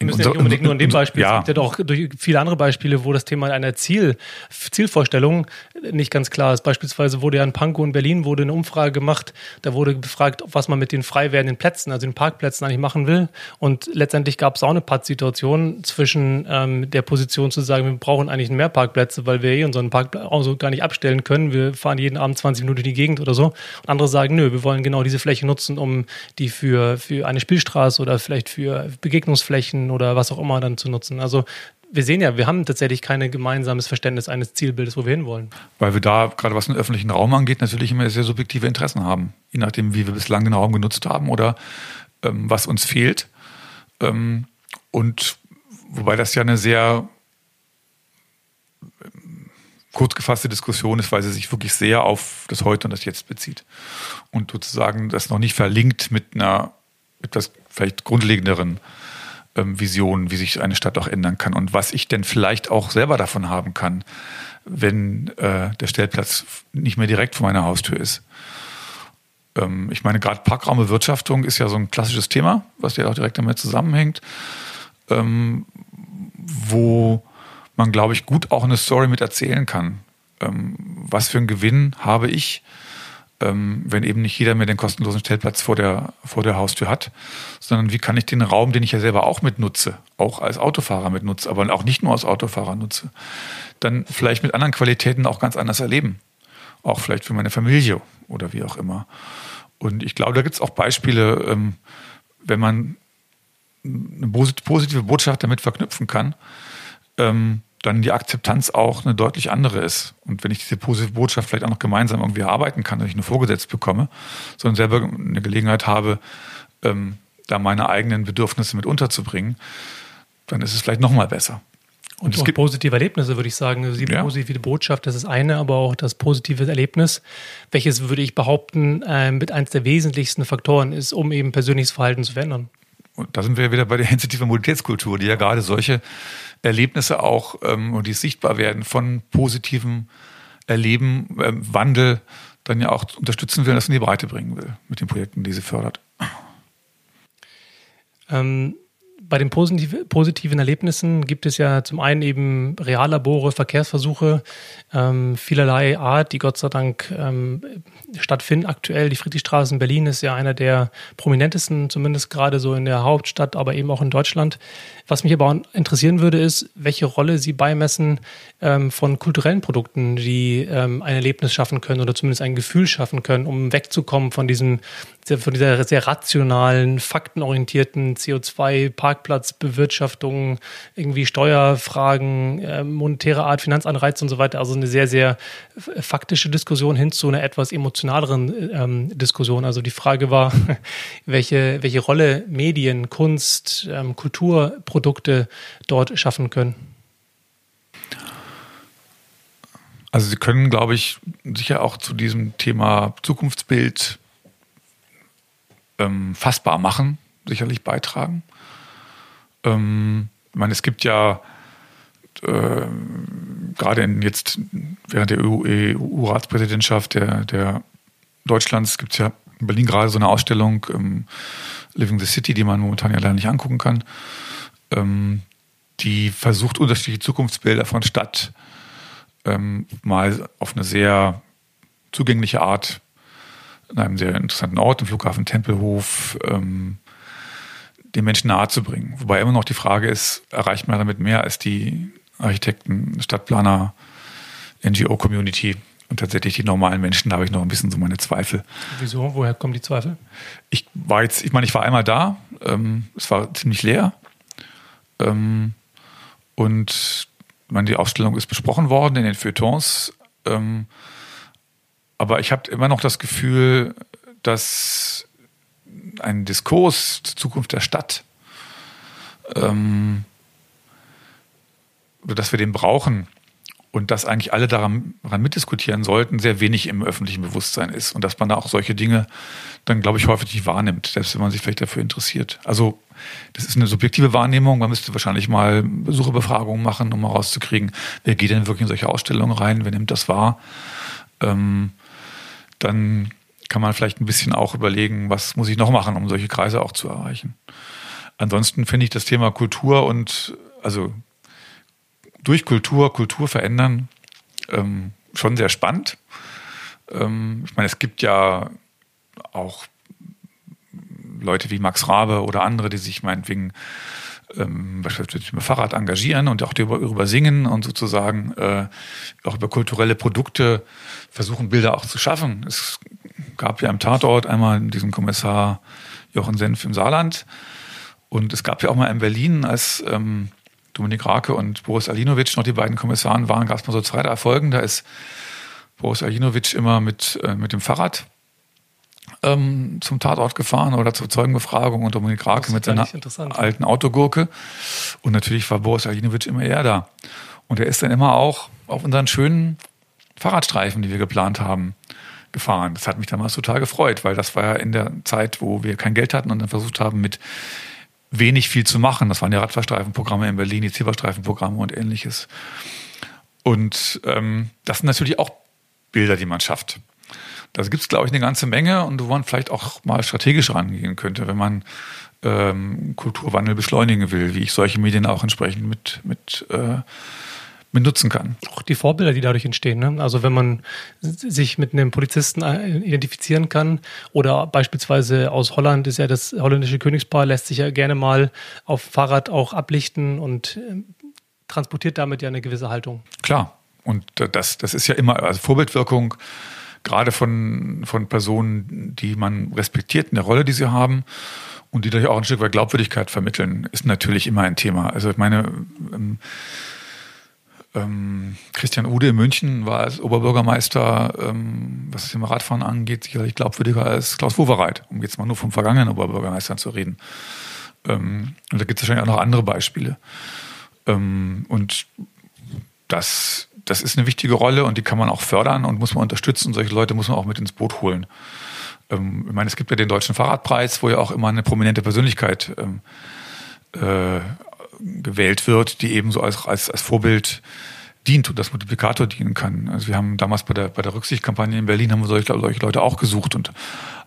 wir müssen ja nicht unbedingt nur in dem Beispiel. Ja. Es gibt ja doch viele andere Beispiele, wo das Thema einer Ziel, Zielvorstellung nicht ganz klar ist. Beispielsweise wurde ja in Pankow in Berlin wurde eine Umfrage gemacht. Da wurde gefragt, was man mit den frei werdenden Plätzen, also den Parkplätzen eigentlich machen will. Und letztendlich gab es auch eine Pattsituation zwischen ähm, der Position zu sagen, wir brauchen eigentlich mehr Parkplätze, weil wir eh unseren Parkauto gar nicht abstellen können. Wir fahren jeden Abend 20 Minuten in die Gegend oder so. Und andere sagen, nö, wir wollen genau diese Fläche nutzen, um die für, für eine Spielstraße oder vielleicht für Begegnungsflächen oder was auch immer dann zu nutzen. Also wir sehen ja, wir haben tatsächlich kein gemeinsames Verständnis eines Zielbildes, wo wir hinwollen. Weil wir da, gerade was den öffentlichen Raum angeht, natürlich immer sehr subjektive Interessen haben. Je nachdem, wie wir bislang den Raum genutzt haben oder ähm, was uns fehlt. Ähm, und wobei das ja eine sehr ähm, kurz gefasste Diskussion ist, weil sie sich wirklich sehr auf das Heute und das Jetzt bezieht. Und sozusagen das noch nicht verlinkt mit einer etwas vielleicht grundlegenderen ähm, Vision, wie sich eine Stadt auch ändern kann und was ich denn vielleicht auch selber davon haben kann, wenn äh, der Stellplatz nicht mehr direkt vor meiner Haustür ist. Ähm, ich meine, gerade Parkraumbewirtschaftung ist ja so ein klassisches Thema, was ja auch direkt damit zusammenhängt, ähm, wo man, glaube ich, gut auch eine Story mit erzählen kann. Ähm, was für einen Gewinn habe ich ähm, wenn eben nicht jeder mehr den kostenlosen Stellplatz vor der, vor der Haustür hat, sondern wie kann ich den Raum, den ich ja selber auch mitnutze, auch als Autofahrer mitnutze, aber auch nicht nur als Autofahrer nutze, dann vielleicht mit anderen Qualitäten auch ganz anders erleben. Auch vielleicht für meine Familie oder wie auch immer. Und ich glaube, da gibt es auch Beispiele, ähm, wenn man eine positive Botschaft damit verknüpfen kann, ähm, dann die Akzeptanz auch eine deutlich andere ist. Und wenn ich diese positive Botschaft vielleicht auch noch gemeinsam irgendwie arbeiten kann, dass ich nur vorgesetzt bekomme, sondern selber eine Gelegenheit habe, ähm, da meine eigenen Bedürfnisse mit unterzubringen, dann ist es vielleicht noch mal besser. Und, und es gibt positive Erlebnisse, würde ich sagen. Also die ja. positive Botschaft, das ist eine, aber auch das positive Erlebnis, welches, würde ich behaupten, äh, mit eins der wesentlichsten Faktoren ist, um eben persönliches Verhalten zu verändern. Und da sind wir wieder bei der sensitiven Mobilitätskultur, die ja gerade solche Erlebnisse auch ähm, und die sichtbar werden von positivem Erleben, ähm, Wandel dann ja auch unterstützen will, das in die Breite bringen will mit den Projekten, die sie fördert. Ähm, bei den positiv, positiven Erlebnissen gibt es ja zum einen eben Reallabore, Verkehrsversuche ähm, vielerlei Art, die Gott sei Dank ähm, stattfinden. Aktuell die Friedrichstraße in Berlin ist ja einer der prominentesten, zumindest gerade so in der Hauptstadt, aber eben auch in Deutschland. Was mich aber interessieren würde, ist, welche Rolle Sie beimessen ähm, von kulturellen Produkten, die ähm, ein Erlebnis schaffen können oder zumindest ein Gefühl schaffen können, um wegzukommen von diesem, von dieser sehr rationalen, faktenorientierten CO2-Parkplatzbewirtschaftung, irgendwie Steuerfragen, äh, monetäre Art, Finanzanreize und so weiter. Also eine sehr, sehr faktische Diskussion hin zu einer etwas emotionaleren ähm, Diskussion. Also die Frage war, welche, welche Rolle Medien, Kunst, ähm, Kultur, Produkte dort schaffen können? Also Sie können, glaube ich, sicher auch zu diesem Thema Zukunftsbild ähm, fassbar machen, sicherlich beitragen. Ähm, ich meine, es gibt ja äh, gerade in jetzt während der EU-Ratspräsidentschaft e der, der Deutschlands gibt es ja in Berlin gerade so eine Ausstellung ähm, Living the City, die man momentan ja leider nicht angucken kann ähm, die versucht, unterschiedliche Zukunftsbilder von Stadt ähm, mal auf eine sehr zugängliche Art in einem sehr interessanten Ort, im Flughafen Tempelhof, ähm, den Menschen nahezubringen. Wobei immer noch die Frage ist, erreicht man damit mehr als die Architekten, Stadtplaner, NGO-Community und tatsächlich die normalen Menschen, da habe ich noch ein bisschen so meine Zweifel. Wieso? Woher kommen die Zweifel? Ich war jetzt, ich meine, ich war einmal da, ähm, es war ziemlich leer. Ähm, und meine, die Ausstellung ist besprochen worden in den Feuilletons. Ähm, aber ich habe immer noch das Gefühl, dass ein Diskurs zur Zukunft der Stadt, ähm, dass wir den brauchen, und dass eigentlich alle daran, daran mitdiskutieren sollten, sehr wenig im öffentlichen Bewusstsein ist und dass man da auch solche Dinge dann, glaube ich, häufig nicht wahrnimmt, selbst wenn man sich vielleicht dafür interessiert. Also das ist eine subjektive Wahrnehmung. Man müsste wahrscheinlich mal Besucherbefragungen machen, um herauszukriegen, wer geht denn wirklich in solche Ausstellungen rein, wer nimmt das wahr. Ähm, dann kann man vielleicht ein bisschen auch überlegen, was muss ich noch machen, um solche Kreise auch zu erreichen. ansonsten finde ich das Thema Kultur und also durch Kultur, Kultur verändern, ähm, schon sehr spannend. Ähm, ich meine, es gibt ja auch Leute wie Max Rabe oder andere, die sich meinetwegen ähm, beispielsweise mit dem Fahrrad engagieren und auch darüber singen und sozusagen äh, auch über kulturelle Produkte versuchen, Bilder auch zu schaffen. Es gab ja im Tatort einmal diesen Kommissar Jochen Senf im Saarland und es gab ja auch mal in Berlin, als ähm, Dominik Rake und Boris Alinovic noch die beiden Kommissaren waren, gab es mal so zwei Erfolgen. Da ist Boris Alinovic immer mit, äh, mit dem Fahrrad ähm, zum Tatort gefahren oder zur Zeugenbefragung und Dominik Rake mit seiner alten Autogurke. Und natürlich war Boris Alinovic immer eher da. Und er ist dann immer auch auf unseren schönen Fahrradstreifen, die wir geplant haben, gefahren. Das hat mich damals total gefreut, weil das war ja in der Zeit, wo wir kein Geld hatten und dann versucht haben, mit wenig viel zu machen. Das waren die Radfahrstreifenprogramme in Berlin, die Zebrastreifenprogramme und ähnliches. Und ähm, das sind natürlich auch Bilder, die man schafft. Da gibt es, glaube ich, eine ganze Menge und wo man vielleicht auch mal strategisch rangehen könnte, wenn man ähm, Kulturwandel beschleunigen will, wie ich solche Medien auch entsprechend mit, mit äh, benutzen kann. Auch die Vorbilder, die dadurch entstehen. Ne? Also wenn man sich mit einem Polizisten äh, identifizieren kann oder beispielsweise aus Holland ist ja das holländische Königspaar, lässt sich ja gerne mal auf Fahrrad auch ablichten und äh, transportiert damit ja eine gewisse Haltung. Klar. Und das, das ist ja immer, also Vorbildwirkung, gerade von, von Personen, die man respektiert in der Rolle, die sie haben und die dadurch auch ein Stück weit Glaubwürdigkeit vermitteln, ist natürlich immer ein Thema. Also ich meine, ähm, ähm, Christian Ude in München war als Oberbürgermeister, ähm, was das Thema Radfahren angeht, sicherlich glaubwürdiger als Klaus Wowereit, um jetzt mal nur vom vergangenen Oberbürgermeister zu reden. Ähm, und da gibt es wahrscheinlich auch noch andere Beispiele. Ähm, und das, das ist eine wichtige Rolle und die kann man auch fördern und muss man unterstützen. Solche Leute muss man auch mit ins Boot holen. Ähm, ich meine, es gibt ja den Deutschen Fahrradpreis, wo ja auch immer eine prominente Persönlichkeit ähm, äh, gewählt wird, die eben so als, als, als Vorbild dient und als Multiplikator dienen kann. Also wir haben damals bei der, bei der Rücksichtskampagne in Berlin haben wir solche, solche Leute auch gesucht und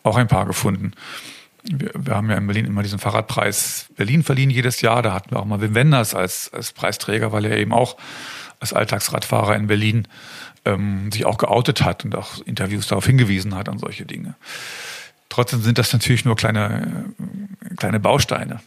auch ein paar gefunden. Wir, wir haben ja in Berlin immer diesen Fahrradpreis Berlin verliehen jedes Jahr. Da hatten wir auch mal Wim Wenders als, als Preisträger, weil er eben auch als Alltagsradfahrer in Berlin ähm, sich auch geoutet hat und auch Interviews darauf hingewiesen hat an solche Dinge. Trotzdem sind das natürlich nur kleine, kleine Bausteine.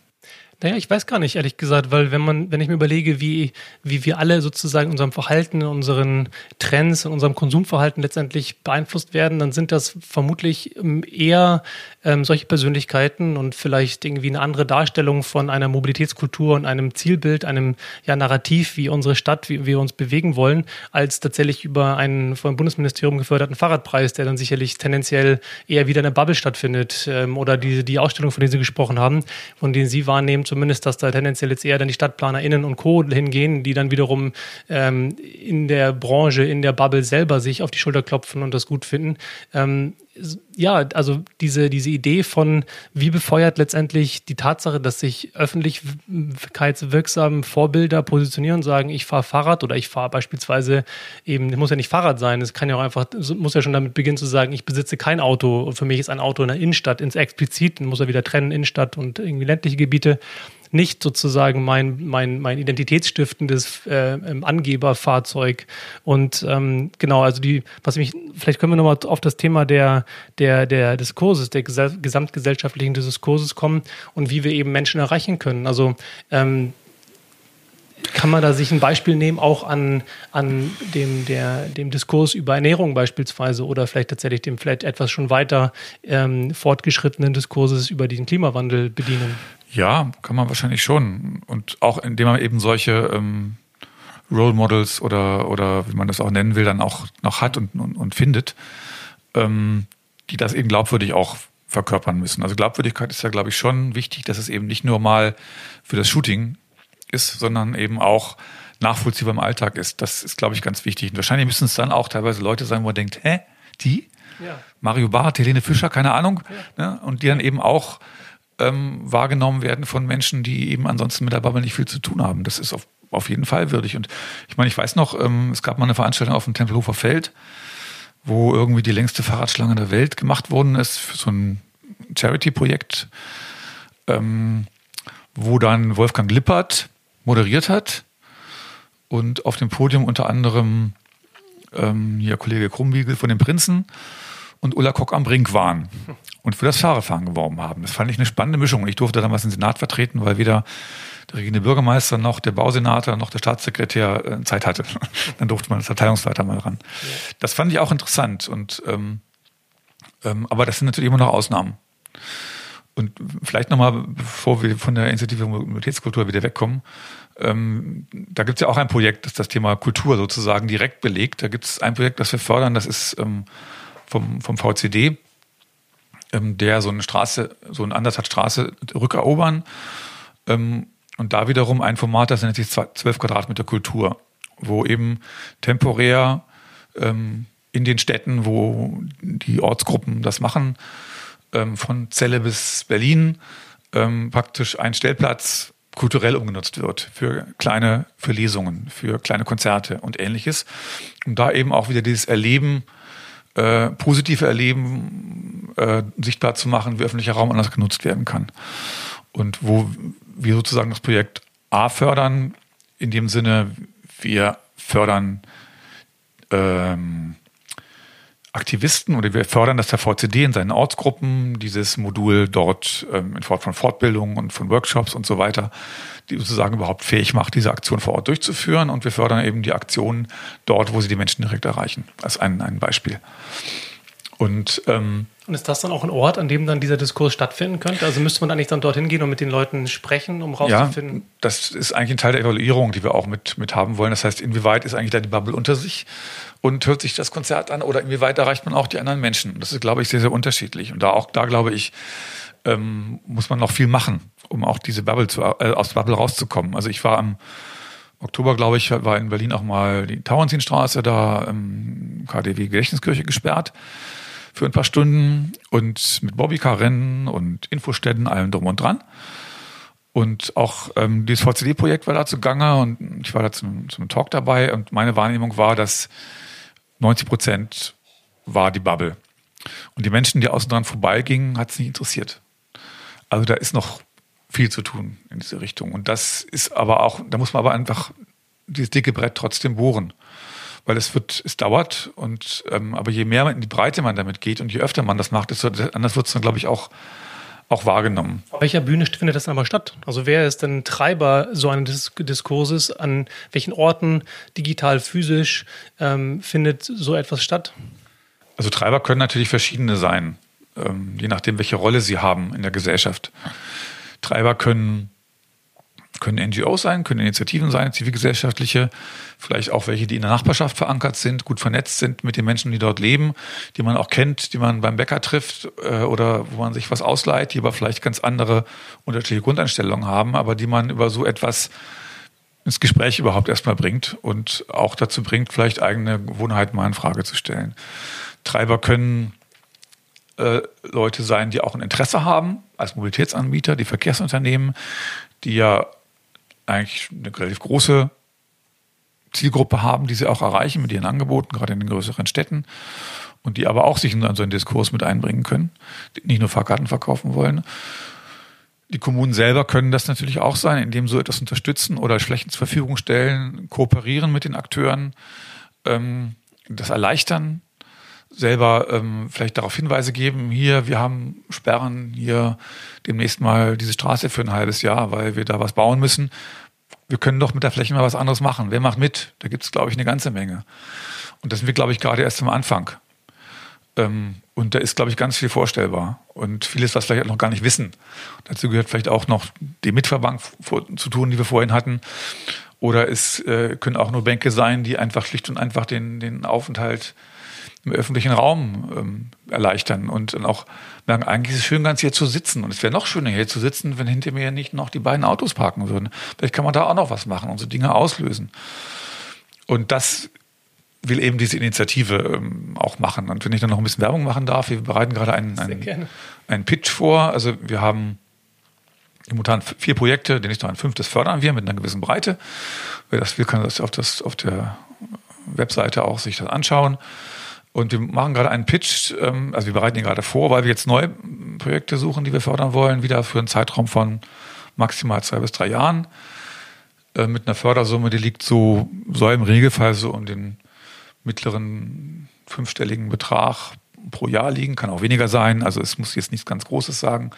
Naja, ich weiß gar nicht, ehrlich gesagt, weil wenn man, wenn ich mir überlege, wie, wie wir alle sozusagen in unserem Verhalten, in unseren Trends, in unserem Konsumverhalten letztendlich beeinflusst werden, dann sind das vermutlich ähm, eher ähm, solche Persönlichkeiten und vielleicht irgendwie eine andere Darstellung von einer Mobilitätskultur und einem Zielbild, einem ja, Narrativ, wie unsere Stadt, wie wir uns bewegen wollen, als tatsächlich über einen vom Bundesministerium geförderten Fahrradpreis, der dann sicherlich tendenziell eher wieder in der Bubble stattfindet ähm, oder die, die Ausstellung, von der Sie gesprochen haben, von denen Sie wahrnehmen, zumindest, dass da tendenziell jetzt eher dann die StadtplanerInnen und Co. hingehen, die dann wiederum ähm, in der Branche, in der Bubble selber sich auf die Schulter klopfen und das gut finden. Ähm, ja, also diese, diese Idee von, wie befeuert letztendlich die Tatsache, dass sich öffentlichkeitswirksame Vorbilder positionieren und sagen, ich fahre Fahrrad oder ich fahre beispielsweise eben, muss ja nicht Fahrrad sein, es kann ja auch einfach, muss ja schon damit beginnen zu sagen, ich besitze kein Auto. Und für mich ist ein Auto in der Innenstadt ins Explizit, dann muss er wieder trennen, Innenstadt und irgendwie ländliche Gebiete nicht sozusagen mein, mein, mein identitätsstiftendes äh, ähm, Angeberfahrzeug. Und ähm, genau, also die, was mich, vielleicht können wir nochmal auf das Thema der, der, der Diskurses, der gesamtgesellschaftlichen Diskurses kommen und wie wir eben Menschen erreichen können. Also ähm, kann man da sich ein Beispiel nehmen, auch an, an dem, der, dem Diskurs über Ernährung beispielsweise oder vielleicht tatsächlich dem vielleicht etwas schon weiter ähm, fortgeschrittenen Diskurses über den Klimawandel bedienen? Ja, kann man wahrscheinlich schon. Und auch indem man eben solche ähm, Role Models oder, oder wie man das auch nennen will, dann auch noch hat und, und, und findet, ähm, die das eben glaubwürdig auch verkörpern müssen. Also Glaubwürdigkeit ist ja, glaube ich, schon wichtig, dass es eben nicht nur mal für das Shooting ist, sondern eben auch nachvollziehbar im Alltag ist. Das ist, glaube ich, ganz wichtig. Und wahrscheinlich müssen es dann auch teilweise Leute sein, wo man denkt, hä, die? Ja. Mario Barth, Helene Fischer, keine Ahnung. Ja. Ne? Und die dann eben auch ähm, wahrgenommen werden von Menschen, die eben ansonsten mit der Bubble nicht viel zu tun haben. Das ist auf, auf jeden Fall würdig. Und ich meine, ich weiß noch, ähm, es gab mal eine Veranstaltung auf dem Tempelhofer Feld, wo irgendwie die längste Fahrradschlange der Welt gemacht worden ist für so ein Charity-Projekt, ähm, wo dann Wolfgang Lippert moderiert hat und auf dem Podium unter anderem ähm, hier Kollege Krumbiegel von den Prinzen und Ulla Kock am Brink waren und für das Fahrerfahren geworben haben. Das fand ich eine spannende Mischung. Ich durfte damals den Senat vertreten, weil weder der regierende Bürgermeister noch der Bausenator noch der Staatssekretär äh, Zeit hatte. Dann durfte man als Verteilungsleiter mal ran. Ja. Das fand ich auch interessant. Und ähm, ähm, aber das sind natürlich immer noch Ausnahmen. Und vielleicht nochmal, bevor wir von der Initiative Mobilitätskultur wieder wegkommen, ähm, da gibt es ja auch ein Projekt, das das Thema Kultur sozusagen direkt belegt. Da gibt es ein Projekt, das wir fördern, das ist ähm, vom, vom VCD, ähm, der so eine Straße, so eine anderthalb Straße rückerobern. Ähm, und da wiederum ein Format, das nennt sich 12 Quadratmeter Kultur, wo eben temporär ähm, in den Städten, wo die Ortsgruppen das machen, ähm, von Celle bis Berlin ähm, praktisch ein Stellplatz kulturell umgenutzt wird für kleine, für Lesungen, für kleine Konzerte und ähnliches. Um da eben auch wieder dieses Erleben, äh, positive Erleben äh, sichtbar zu machen, wie öffentlicher Raum anders genutzt werden kann. Und wo wir sozusagen das Projekt A fördern, in dem Sinne, wir fördern ähm, Aktivisten oder wir fördern das der VCD in seinen Ortsgruppen, dieses Modul dort ähm, in Form von Fortbildungen und von Workshops und so weiter, die sozusagen überhaupt fähig macht, diese Aktion vor Ort durchzuführen. Und wir fördern eben die Aktionen dort, wo sie die Menschen direkt erreichen. Als ein, ein Beispiel. Und ähm, und ist das dann auch ein Ort, an dem dann dieser Diskurs stattfinden könnte? Also müsste man eigentlich dann dorthin gehen und mit den Leuten sprechen, um rauszufinden? Ja, das ist eigentlich ein Teil der Evaluierung, die wir auch mit, mit haben wollen. Das heißt, inwieweit ist eigentlich da die Bubble unter sich und hört sich das Konzert an oder inwieweit erreicht man auch die anderen Menschen? Das ist, glaube ich, sehr, sehr unterschiedlich. Und da auch, da glaube ich, ähm, muss man noch viel machen, um auch diese Bubble zu, äh, aus der Bubble rauszukommen. Also ich war am Oktober, glaube ich, war in Berlin auch mal die Tauentzienstraße da, ähm, KDW Gedächtniskirche gesperrt für ein paar Stunden und mit Bobbycar-Rennen und Infoständen, allem drum und dran. Und auch ähm, dieses VCD-Projekt war da zugange und ich war da zum, zum Talk dabei und meine Wahrnehmung war, dass 90 Prozent war die Bubble. Und die Menschen, die außen dran vorbeigingen, hat es nicht interessiert. Also da ist noch viel zu tun in diese Richtung. Und das ist aber auch, da muss man aber einfach dieses dicke Brett trotzdem bohren weil es wird, es dauert und ähm, aber je mehr in die Breite man damit geht und je öfter man das macht, desto anders wird es dann, glaube ich, auch auch wahrgenommen. Auf welcher Bühne findet das aber statt? Also wer ist denn Treiber so eines Diskurses? An welchen Orten, digital, physisch, ähm, findet so etwas statt? Also Treiber können natürlich verschiedene sein, ähm, je nachdem, welche Rolle sie haben in der Gesellschaft. Treiber können können NGOs sein, können Initiativen sein, zivilgesellschaftliche, vielleicht auch welche, die in der Nachbarschaft verankert sind, gut vernetzt sind mit den Menschen, die dort leben, die man auch kennt, die man beim Bäcker trifft äh, oder wo man sich was ausleiht, die aber vielleicht ganz andere unterschiedliche Grundeinstellungen haben, aber die man über so etwas ins Gespräch überhaupt erstmal bringt und auch dazu bringt, vielleicht eigene Gewohnheiten mal in Frage zu stellen. Treiber können äh, Leute sein, die auch ein Interesse haben als Mobilitätsanbieter, die Verkehrsunternehmen, die ja eigentlich eine relativ große Zielgruppe haben, die sie auch erreichen mit ihren Angeboten, gerade in den größeren Städten. Und die aber auch sich in so einen Diskurs mit einbringen können, die nicht nur Fahrkarten verkaufen wollen. Die Kommunen selber können das natürlich auch sein, indem so etwas unterstützen oder Flächen zur Verfügung stellen, kooperieren mit den Akteuren, ähm, das erleichtern, selber ähm, vielleicht darauf Hinweise geben, hier, wir haben Sperren, hier demnächst mal diese Straße für ein halbes Jahr, weil wir da was bauen müssen. Wir können doch mit der Fläche mal was anderes machen. Wer macht mit? Da gibt es, glaube ich, eine ganze Menge. Und das sind wir, glaube ich, gerade erst am Anfang. Ähm, und da ist, glaube ich, ganz viel vorstellbar. Und vieles, was vielleicht noch gar nicht wissen. Dazu gehört vielleicht auch noch die Mitverbank zu tun, die wir vorhin hatten. Oder es äh, können auch nur Bänke sein, die einfach schlicht und einfach den, den Aufenthalt im öffentlichen Raum ähm, erleichtern und dann auch merken, eigentlich ist es schön, ganz hier zu sitzen. Und es wäre noch schöner, hier zu sitzen, wenn hinter mir nicht noch die beiden Autos parken würden. Vielleicht kann man da auch noch was machen und so Dinge auslösen. Und das will eben diese Initiative ähm, auch machen. Und wenn ich dann noch ein bisschen Werbung machen darf, wir bereiten gerade einen, einen, einen Pitch vor. Also wir haben momentan vier Projekte, den ich noch ein fünftes fördern wir mit einer gewissen Breite. Wer das will, kann das auf, das auf der Webseite auch sich das anschauen. Und wir machen gerade einen Pitch, ähm, also wir bereiten ihn gerade vor, weil wir jetzt neue Projekte suchen, die wir fördern wollen, wieder für einen Zeitraum von maximal zwei bis drei Jahren. Äh, mit einer Fördersumme, die liegt so, soll im Regelfall so um den mittleren fünfstelligen Betrag pro Jahr liegen, kann auch weniger sein, also es muss jetzt nichts ganz Großes sagen,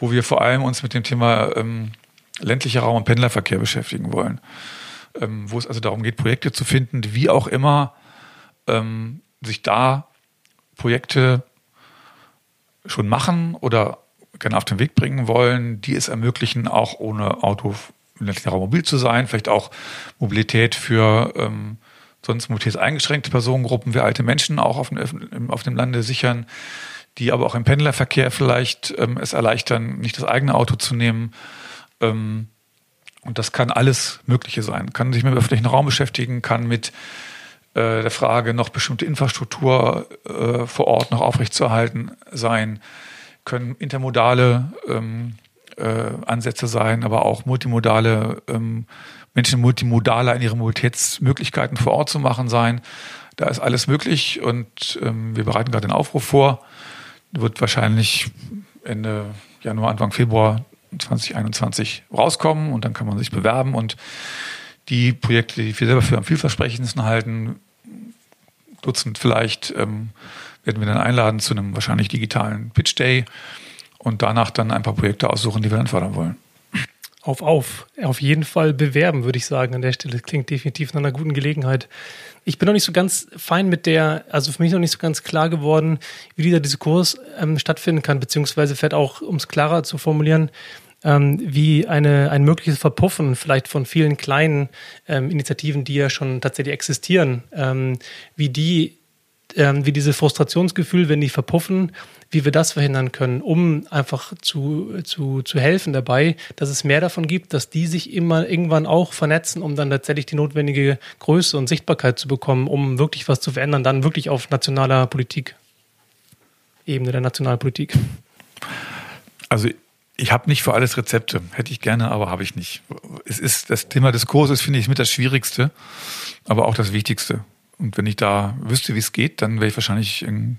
wo wir vor allem uns mit dem Thema ähm, ländlicher Raum und Pendlerverkehr beschäftigen wollen. Ähm, wo es also darum geht, Projekte zu finden, die wie auch immer ähm, sich da Projekte schon machen oder gerne auf den Weg bringen wollen, die es ermöglichen, auch ohne Auto ländlichen Raum mobil zu sein, vielleicht auch Mobilität für ähm, sonst mobilitätseingeschränkte Personengruppen wie alte Menschen auch auf dem, auf dem Lande sichern, die aber auch im Pendlerverkehr vielleicht ähm, es erleichtern, nicht das eigene Auto zu nehmen. Ähm, und das kann alles Mögliche sein. Kann sich mit dem öffentlichen Raum beschäftigen, kann mit äh, der Frage, noch bestimmte Infrastruktur äh, vor Ort noch aufrechtzuerhalten sein, können intermodale ähm, äh, Ansätze sein, aber auch multimodale ähm, Menschen multimodaler in ihren Mobilitätsmöglichkeiten vor Ort zu machen sein. Da ist alles möglich und ähm, wir bereiten gerade den Aufruf vor. Wird wahrscheinlich Ende Januar, Anfang Februar 2021 rauskommen und dann kann man sich bewerben und die Projekte, die wir selber für am vielversprechendsten halten, Dutzend vielleicht, ähm, werden wir dann einladen zu einem wahrscheinlich digitalen Pitch Day und danach dann ein paar Projekte aussuchen, die wir dann fördern wollen auf, auf. Auf jeden Fall bewerben, würde ich sagen, an der Stelle. Klingt definitiv nach einer guten Gelegenheit. Ich bin noch nicht so ganz fein mit der, also für mich noch nicht so ganz klar geworden, wie dieser Diskurs ähm, stattfinden kann, beziehungsweise vielleicht auch, um es klarer zu formulieren, ähm, wie eine, ein mögliches Verpuffen vielleicht von vielen kleinen ähm, Initiativen, die ja schon tatsächlich existieren, ähm, wie die ähm, wie dieses Frustrationsgefühl, wenn die verpuffen, wie wir das verhindern können, um einfach zu, zu, zu helfen dabei, dass es mehr davon gibt, dass die sich immer irgendwann auch vernetzen, um dann tatsächlich die notwendige Größe und Sichtbarkeit zu bekommen, um wirklich was zu verändern, dann wirklich auf nationaler Politik, Ebene der Nationalpolitik. Also ich habe nicht für alles Rezepte, hätte ich gerne, aber habe ich nicht. Es ist das Thema des Kurses finde ich mit das Schwierigste, aber auch das Wichtigste. Und wenn ich da wüsste, wie es geht, dann wäre ich wahrscheinlich ein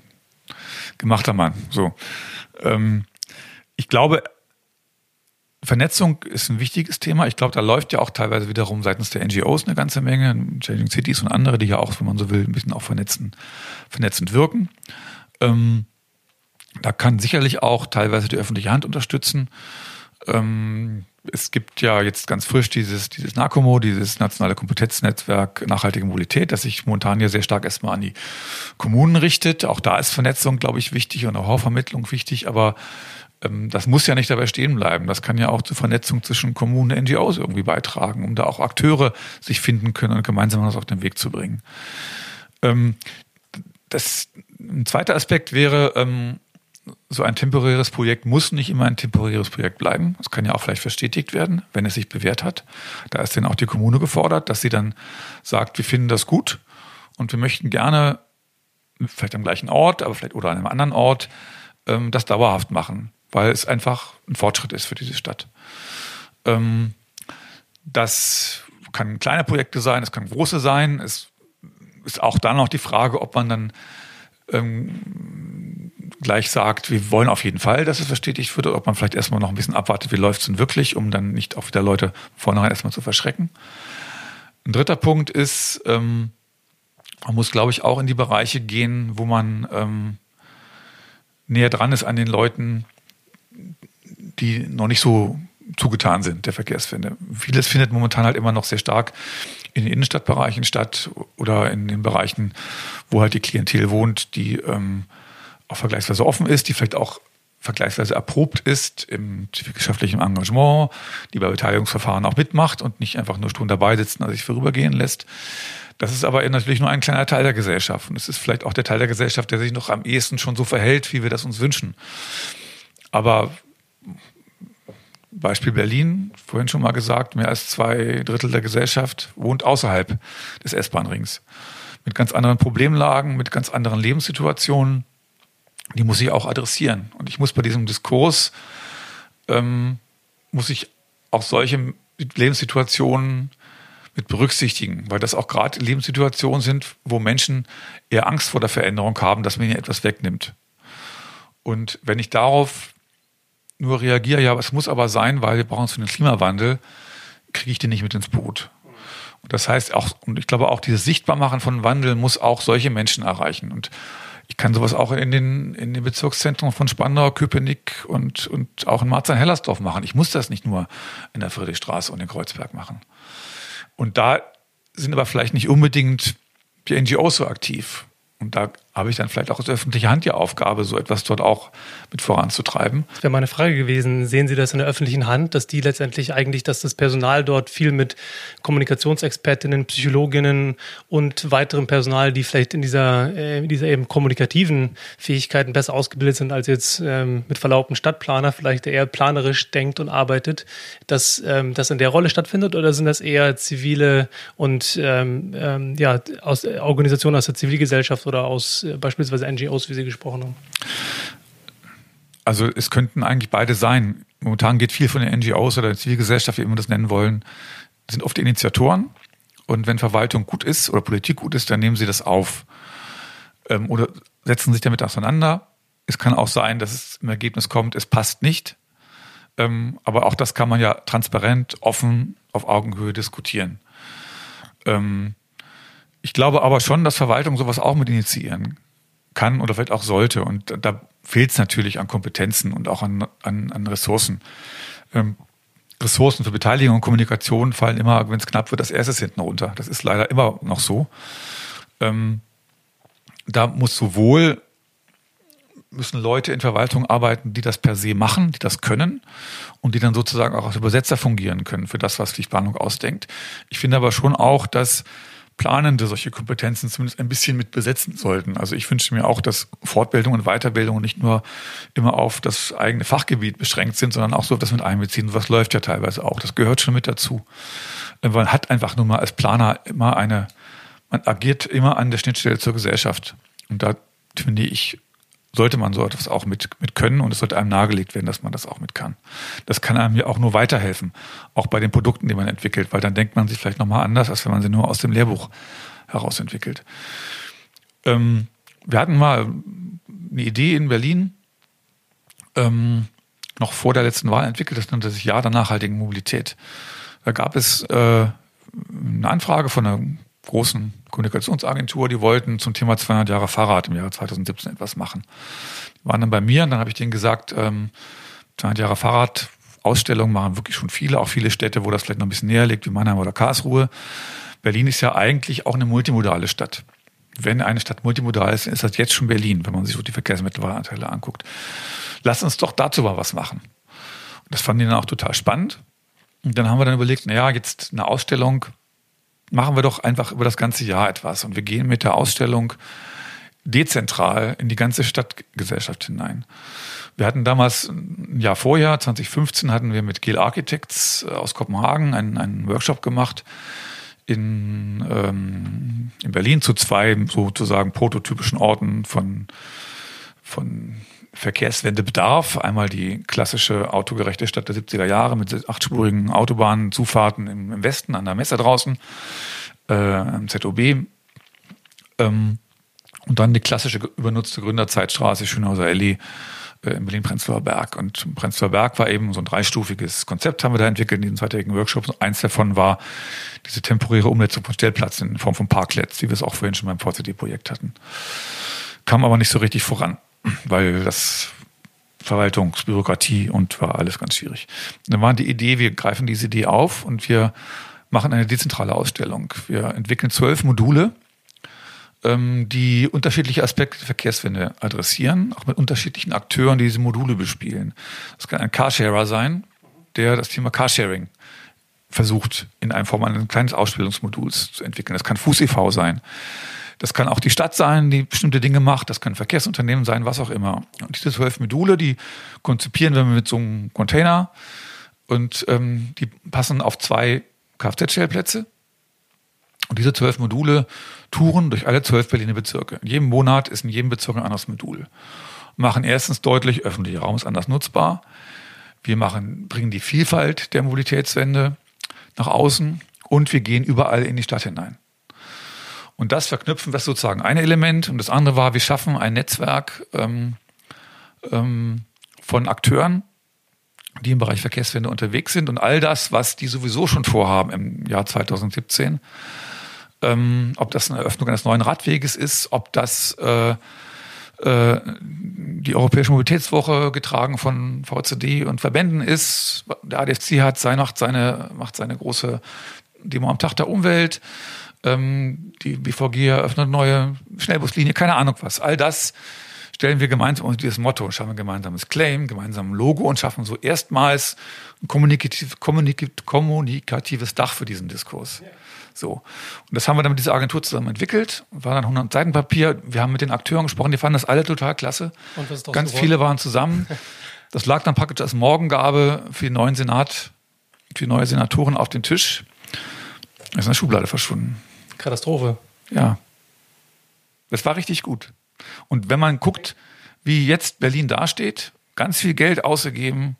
gemachter Mann. So. Ähm, ich glaube, Vernetzung ist ein wichtiges Thema. Ich glaube, da läuft ja auch teilweise wiederum seitens der NGOs eine ganze Menge, Changing Cities und andere, die ja auch, wenn man so will, ein bisschen auch vernetzen, vernetzend wirken. Ähm, da kann sicherlich auch teilweise die öffentliche Hand unterstützen. Ähm, es gibt ja jetzt ganz frisch dieses, dieses NACOMO, dieses nationale Kompetenznetzwerk nachhaltige Mobilität, das sich momentan ja sehr stark erstmal an die Kommunen richtet. Auch da ist Vernetzung, glaube ich, wichtig und auch Vermittlung wichtig, aber ähm, das muss ja nicht dabei stehen bleiben. Das kann ja auch zur Vernetzung zwischen Kommunen und NGOs irgendwie beitragen, um da auch Akteure sich finden können und gemeinsam was auf den Weg zu bringen. Ähm, das, ein zweiter Aspekt wäre, ähm, so ein temporäres Projekt muss nicht immer ein temporäres Projekt bleiben. Es kann ja auch vielleicht verstetigt werden, wenn es sich bewährt hat. Da ist dann auch die Kommune gefordert, dass sie dann sagt, wir finden das gut und wir möchten gerne, vielleicht am gleichen Ort, aber vielleicht oder an einem anderen Ort, ähm, das dauerhaft machen, weil es einfach ein Fortschritt ist für diese Stadt. Ähm, das kann kleine Projekte sein, es kann große sein. Es ist auch dann noch die Frage, ob man dann ähm, gleich sagt, wir wollen auf jeden Fall, dass es verstetigt wird, oder ob man vielleicht erstmal noch ein bisschen abwartet, wie läuft es denn wirklich, um dann nicht auch wieder Leute vornherein erstmal zu verschrecken. Ein dritter Punkt ist, ähm, man muss, glaube ich, auch in die Bereiche gehen, wo man ähm, näher dran ist an den Leuten, die noch nicht so zugetan sind, der Verkehrswende. Vieles findet momentan halt immer noch sehr stark in den Innenstadtbereichen statt oder in den Bereichen, wo halt die Klientel wohnt, die ähm, auch vergleichsweise offen ist, die vielleicht auch vergleichsweise erprobt ist im zivilgesellschaftlichen Engagement, die bei Beteiligungsverfahren auch mitmacht und nicht einfach nur stumm dabei sitzt und sich vorübergehen lässt. Das ist aber natürlich nur ein kleiner Teil der Gesellschaft. Und es ist vielleicht auch der Teil der Gesellschaft, der sich noch am ehesten schon so verhält, wie wir das uns wünschen. Aber Beispiel Berlin, vorhin schon mal gesagt, mehr als zwei Drittel der Gesellschaft wohnt außerhalb des S-Bahn-Rings. Mit ganz anderen Problemlagen, mit ganz anderen Lebenssituationen die muss ich auch adressieren. Und ich muss bei diesem Diskurs, ähm, muss ich auch solche Lebenssituationen mit berücksichtigen, weil das auch gerade Lebenssituationen sind, wo Menschen eher Angst vor der Veränderung haben, dass man ihnen etwas wegnimmt. Und wenn ich darauf nur reagiere, ja, es muss aber sein, weil wir brauchen es für den Klimawandel, kriege ich den nicht mit ins Boot. Und das heißt auch, und ich glaube auch dieses Sichtbarmachen von Wandel muss auch solche Menschen erreichen. Und ich kann sowas auch in den, in den Bezirkszentren von Spandau, Köpenick und, und auch in Marzahn-Hellersdorf machen. Ich muss das nicht nur in der Friedrichstraße und in Kreuzberg machen. Und da sind aber vielleicht nicht unbedingt die NGOs so aktiv. Und da habe ich dann vielleicht auch als öffentliche Hand die Aufgabe, so etwas dort auch mit voranzutreiben. Das wäre meine Frage gewesen. Sehen Sie das in der öffentlichen Hand, dass die letztendlich eigentlich, dass das Personal dort viel mit Kommunikationsexpertinnen, Psychologinnen und weiterem Personal, die vielleicht in dieser, äh, dieser eben kommunikativen Fähigkeiten besser ausgebildet sind als jetzt ähm, mit Verlaub ein Stadtplaner, vielleicht der eher planerisch denkt und arbeitet, dass ähm, das in der Rolle stattfindet oder sind das eher zivile und ähm, ähm ja, aus Organisationen aus der Zivilgesellschaft oder aus äh, beispielsweise NGOs, wie Sie gesprochen haben? Also es könnten eigentlich beide sein. Momentan geht viel von den NGOs oder der Zivilgesellschaft, wie immer das nennen wollen, sind oft Initiatoren. Und wenn Verwaltung gut ist oder Politik gut ist, dann nehmen sie das auf ähm, oder setzen sich damit auseinander. Es kann auch sein, dass es im Ergebnis kommt, es passt nicht. Ähm, aber auch das kann man ja transparent, offen, auf Augenhöhe diskutieren. Ähm, ich glaube aber schon, dass Verwaltung sowas auch mit initiieren kann oder vielleicht auch sollte. Und da fehlt es natürlich an Kompetenzen und auch an, an, an Ressourcen. Ähm, Ressourcen für Beteiligung und Kommunikation fallen immer, wenn es knapp wird, das erstes hinten runter. Das ist leider immer noch so. Ähm, da muss sowohl müssen Leute in Verwaltung arbeiten, die das per se machen, die das können und die dann sozusagen auch als Übersetzer fungieren können für das, was Pflichtplanung ausdenkt. Ich finde aber schon auch, dass Planende solche Kompetenzen zumindest ein bisschen mit besetzen sollten. Also ich wünsche mir auch, dass Fortbildung und Weiterbildung nicht nur immer auf das eigene Fachgebiet beschränkt sind, sondern auch so das mit einbeziehen. Was läuft ja teilweise auch. Das gehört schon mit dazu. Man hat einfach nur mal als Planer immer eine, man agiert immer an der Schnittstelle zur Gesellschaft. Und da finde ich, sollte man so etwas auch mit, mit können und es sollte einem nahegelegt werden, dass man das auch mit kann. Das kann einem ja auch nur weiterhelfen, auch bei den Produkten, die man entwickelt, weil dann denkt man sich vielleicht nochmal anders, als wenn man sie nur aus dem Lehrbuch heraus entwickelt. Ähm, wir hatten mal eine Idee in Berlin, ähm, noch vor der letzten Wahl entwickelt, das nannte sich Jahr der nachhaltigen Mobilität. Da gab es äh, eine Anfrage von einer großen Kommunikationsagentur, die wollten zum Thema 200 Jahre Fahrrad im Jahre 2017 etwas machen. Die waren dann bei mir und dann habe ich denen gesagt, ähm, 200 Jahre Fahrrad, Ausstellungen machen wirklich schon viele, auch viele Städte, wo das vielleicht noch ein bisschen näher liegt, wie Mannheim oder Karlsruhe. Berlin ist ja eigentlich auch eine multimodale Stadt. Wenn eine Stadt multimodal ist, ist das jetzt schon Berlin, wenn man sich so die Verkehrsmittelanteile anguckt. Lass uns doch dazu mal was machen. Und das fanden die dann auch total spannend. Und dann haben wir dann überlegt, naja, jetzt eine Ausstellung, machen wir doch einfach über das ganze Jahr etwas. Und wir gehen mit der Ausstellung dezentral in die ganze Stadtgesellschaft hinein. Wir hatten damals ein Jahr vorher, 2015, hatten wir mit Gel Architects äh, aus Kopenhagen einen, einen Workshop gemacht in, ähm, in Berlin zu zwei sozusagen prototypischen Orten von, von Verkehrswendebedarf. Einmal die klassische autogerechte Stadt der 70er Jahre mit achtspurigen Autobahnen, Zufahrten im, im Westen an der Messe draußen, äh, am ZOB. Ähm, und dann die klassische übernutzte Gründerzeitstraße, Schönhauser Allee äh, in Berlin-Prenzlauer Berg. Und Prenzlauer Berg war eben so ein dreistufiges Konzept, haben wir da entwickelt in diesen zweitägigen Workshops. Eins davon war diese temporäre Umsetzung von Stellplätzen in Form von Parklets, wie wir es auch vorhin schon beim VCD-Projekt hatten. Kam aber nicht so richtig voran weil das Verwaltungsbürokratie und war alles ganz schwierig. Dann war die Idee, wir greifen diese Idee auf und wir machen eine dezentrale Ausstellung. Wir entwickeln zwölf Module, ähm, die unterschiedliche Aspekte der Verkehrswende adressieren, auch mit unterschiedlichen Akteuren, die diese Module bespielen. Das kann ein Carsharer sein, der das Thema Carsharing versucht, in einer Form eines kleinen Ausbildungsmoduls zu entwickeln. Das kann Fuß e.V. sein. Das kann auch die Stadt sein, die bestimmte Dinge macht. Das kann ein Verkehrsunternehmen sein, was auch immer. Und diese zwölf Module, die konzipieren wir mit so einem Container und ähm, die passen auf zwei Kfz-Stellplätze. Und diese zwölf Module touren durch alle zwölf Berliner Bezirke. In jedem Monat ist in jedem Bezirk ein anderes Modul. Machen erstens deutlich, öffentlicher Raum ist anders nutzbar. Wir machen, bringen die Vielfalt der Mobilitätswende nach außen und wir gehen überall in die Stadt hinein. Und das verknüpfen, das sozusagen ein Element. Und das andere war, wir schaffen ein Netzwerk ähm, ähm, von Akteuren, die im Bereich Verkehrswende unterwegs sind und all das, was die sowieso schon vorhaben im Jahr 2017. Ähm, ob das eine Eröffnung eines neuen Radweges ist, ob das äh, äh, die Europäische Mobilitätswoche getragen von VCD und Verbänden ist. Der ADFC hat seine, macht seine große Demo am Tag der Umwelt. Ähm, die BVG eröffnet neue Schnellbuslinie, keine Ahnung was. All das stellen wir gemeinsam unter dieses Motto und schaffen ein gemeinsames Claim, gemeinsames Logo und schaffen so erstmals ein kommunikativ, kommunikativ, kommunikatives Dach für diesen Diskurs. So. Und das haben wir dann mit dieser Agentur zusammen entwickelt. War dann 100 Seiten Papier. Wir haben mit den Akteuren gesprochen, die fanden das alle total klasse. Und was ist Ganz viele waren zusammen. Das lag dann praktisch als Morgengabe für den neuen Senat, für die neue Senatoren auf den Tisch. Das ist in der Schublade verschwunden. Katastrophe. Ja. Das war richtig gut. Und wenn man guckt, wie jetzt Berlin dasteht, ganz viel Geld ausgegeben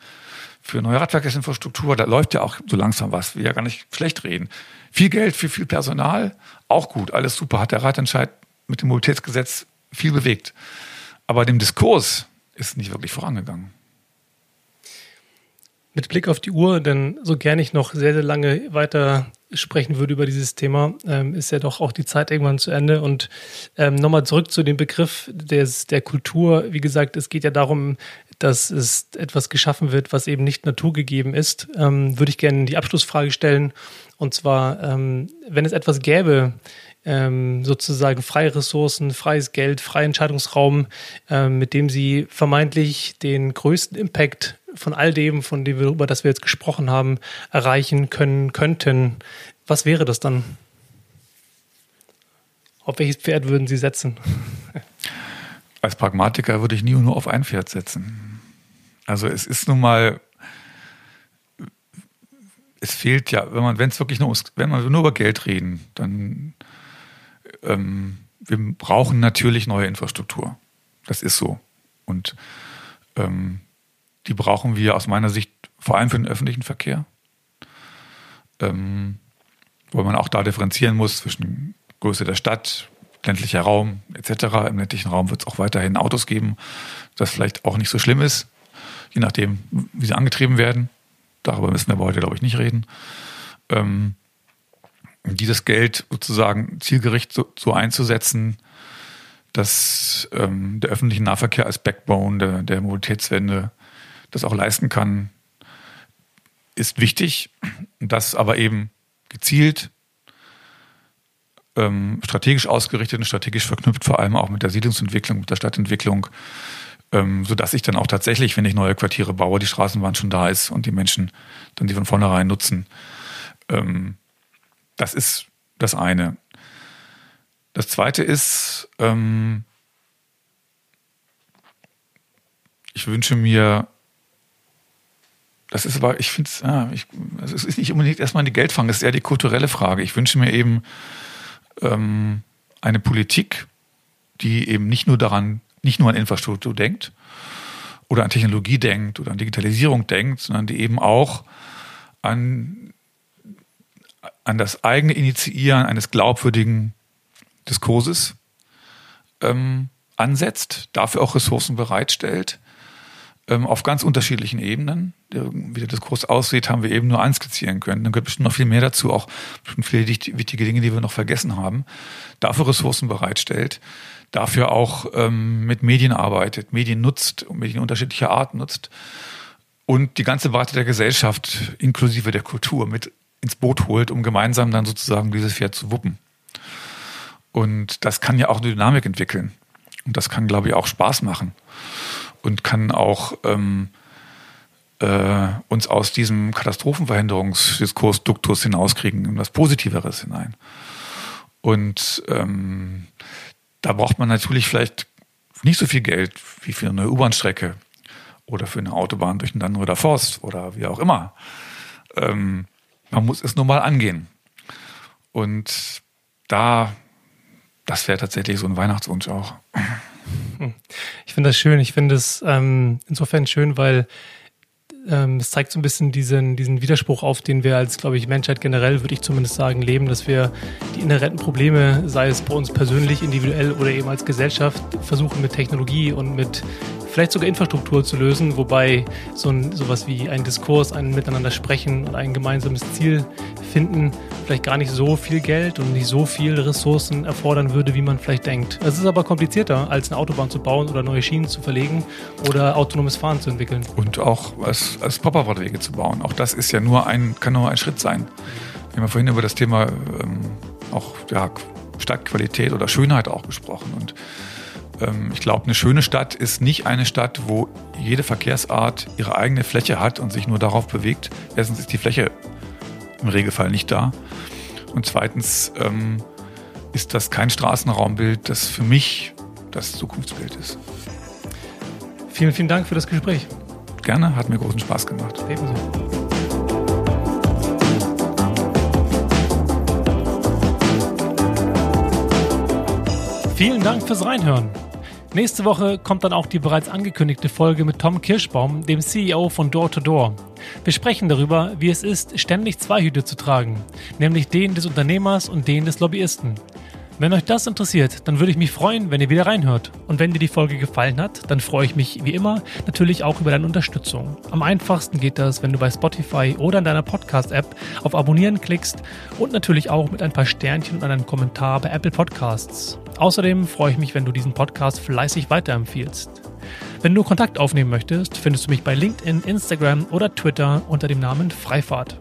für neue Radverkehrsinfrastruktur, da läuft ja auch so langsam was, will ja gar nicht schlecht reden. Viel Geld für viel Personal, auch gut, alles super, hat der Ratentscheid mit dem Mobilitätsgesetz viel bewegt. Aber dem Diskurs ist nicht wirklich vorangegangen. Mit Blick auf die Uhr, denn so gerne ich noch sehr, sehr lange weiter sprechen würde über dieses Thema, ähm, ist ja doch auch die Zeit irgendwann zu Ende. Und ähm, nochmal zurück zu dem Begriff des, der Kultur. Wie gesagt, es geht ja darum, dass es etwas geschaffen wird, was eben nicht naturgegeben ist. Ähm, würde ich gerne die Abschlussfrage stellen. Und zwar, ähm, wenn es etwas gäbe, ähm, sozusagen freie Ressourcen, freies Geld, freien Entscheidungsraum, ähm, mit dem sie vermeintlich den größten Impact von all dem, von dem wir, über das wir jetzt gesprochen haben, erreichen können könnten, was wäre das dann? Auf welches Pferd würden Sie setzen? Als Pragmatiker würde ich nie nur auf ein Pferd setzen. Also es ist nun mal, es fehlt ja, wenn man, wenn es wirklich nur, wenn man nur über Geld reden, dann ähm, wir brauchen natürlich neue Infrastruktur. Das ist so. Und ähm, die brauchen wir aus meiner Sicht vor allem für den öffentlichen Verkehr. Ähm, weil man auch da differenzieren muss zwischen Größe der Stadt, ländlicher Raum etc. Im ländlichen Raum wird es auch weiterhin Autos geben, das vielleicht auch nicht so schlimm ist, je nachdem, wie sie angetrieben werden. Darüber müssen wir aber heute, glaube ich, nicht reden. Ähm, dieses Geld sozusagen zielgerichtet so, so einzusetzen, dass ähm, der öffentliche Nahverkehr als Backbone der, der Mobilitätswende das auch leisten kann, ist wichtig. Das aber eben gezielt, ähm, strategisch ausgerichtet und strategisch verknüpft, vor allem auch mit der Siedlungsentwicklung, mit der Stadtentwicklung, ähm, sodass ich dann auch tatsächlich, wenn ich neue Quartiere baue, die Straßenbahn schon da ist und die Menschen dann die von vornherein nutzen. Ähm, das ist das eine. Das zweite ist, ähm, ich wünsche mir das ist aber, ich finde es, ich, also es ist nicht unbedingt erstmal die Geldfrage, es ist eher die kulturelle Frage. Ich wünsche mir eben ähm, eine Politik, die eben nicht nur daran, nicht nur an Infrastruktur denkt oder an Technologie denkt oder an Digitalisierung denkt, sondern die eben auch an, an das eigene Initiieren eines glaubwürdigen Diskurses ähm, ansetzt, dafür auch Ressourcen bereitstellt ähm, auf ganz unterschiedlichen Ebenen. Wie der Diskurs aussieht, haben wir eben nur anskizzieren können. Dann gehört bestimmt noch viel mehr dazu, auch viele wichtige Dinge, die wir noch vergessen haben. Dafür Ressourcen bereitstellt, dafür auch ähm, mit Medien arbeitet, Medien nutzt und Medien unterschiedlicher Art nutzt und die ganze Breite der Gesellschaft inklusive der Kultur mit ins Boot holt, um gemeinsam dann sozusagen dieses Pferd zu wuppen. Und das kann ja auch eine Dynamik entwickeln. Und das kann, glaube ich, auch Spaß machen und kann auch ähm, äh, uns aus diesem Katastrophenverhinderungsdiskurs Duktus hinauskriegen, in was Positiveres hinein. Und ähm, da braucht man natürlich vielleicht nicht so viel Geld wie für eine U-Bahn-Strecke oder für eine Autobahn durch den Dannröder Forst oder wie auch immer. Ähm, man muss es nur mal angehen. Und da, das wäre tatsächlich so ein Weihnachtswunsch auch. Ich finde das schön. Ich finde es ähm, insofern schön, weil ähm, es zeigt so ein bisschen diesen, diesen Widerspruch auf, den wir als, glaube ich, Menschheit generell, würde ich zumindest sagen, leben, dass wir die inhärenten Probleme, sei es bei uns persönlich, individuell oder eben als Gesellschaft, versuchen mit Technologie und mit vielleicht sogar Infrastruktur zu lösen, wobei so ein, sowas wie ein Diskurs, ein Miteinander sprechen und ein gemeinsames Ziel finden vielleicht gar nicht so viel Geld und nicht so viel Ressourcen erfordern würde, wie man vielleicht denkt. Es ist aber komplizierter, als eine Autobahn zu bauen oder neue Schienen zu verlegen oder autonomes Fahren zu entwickeln. Und auch als, als Pop-Up-Radwege zu bauen. Auch das ist ja nur ein, kann nur ein Schritt sein. Wir haben ja vorhin über das Thema ähm, auch ja, Stadtqualität oder Schönheit auch gesprochen. Und ich glaube, eine schöne Stadt ist nicht eine Stadt, wo jede Verkehrsart ihre eigene Fläche hat und sich nur darauf bewegt. Erstens ist die Fläche im Regelfall nicht da. Und zweitens ähm, ist das kein Straßenraumbild, das für mich das Zukunftsbild ist. Vielen, vielen Dank für das Gespräch. Gerne, hat mir großen Spaß gemacht. Ebenso. Vielen Dank fürs Reinhören. Nächste Woche kommt dann auch die bereits angekündigte Folge mit Tom Kirschbaum, dem CEO von Door to Door. Wir sprechen darüber, wie es ist, ständig zwei Hüte zu tragen, nämlich den des Unternehmers und den des Lobbyisten. Wenn euch das interessiert, dann würde ich mich freuen, wenn ihr wieder reinhört. Und wenn dir die Folge gefallen hat, dann freue ich mich wie immer natürlich auch über deine Unterstützung. Am einfachsten geht das, wenn du bei Spotify oder in deiner Podcast-App auf Abonnieren klickst und natürlich auch mit ein paar Sternchen und einem Kommentar bei Apple Podcasts. Außerdem freue ich mich, wenn du diesen Podcast fleißig weiterempfiehlst. Wenn du Kontakt aufnehmen möchtest, findest du mich bei LinkedIn, Instagram oder Twitter unter dem Namen Freifahrt.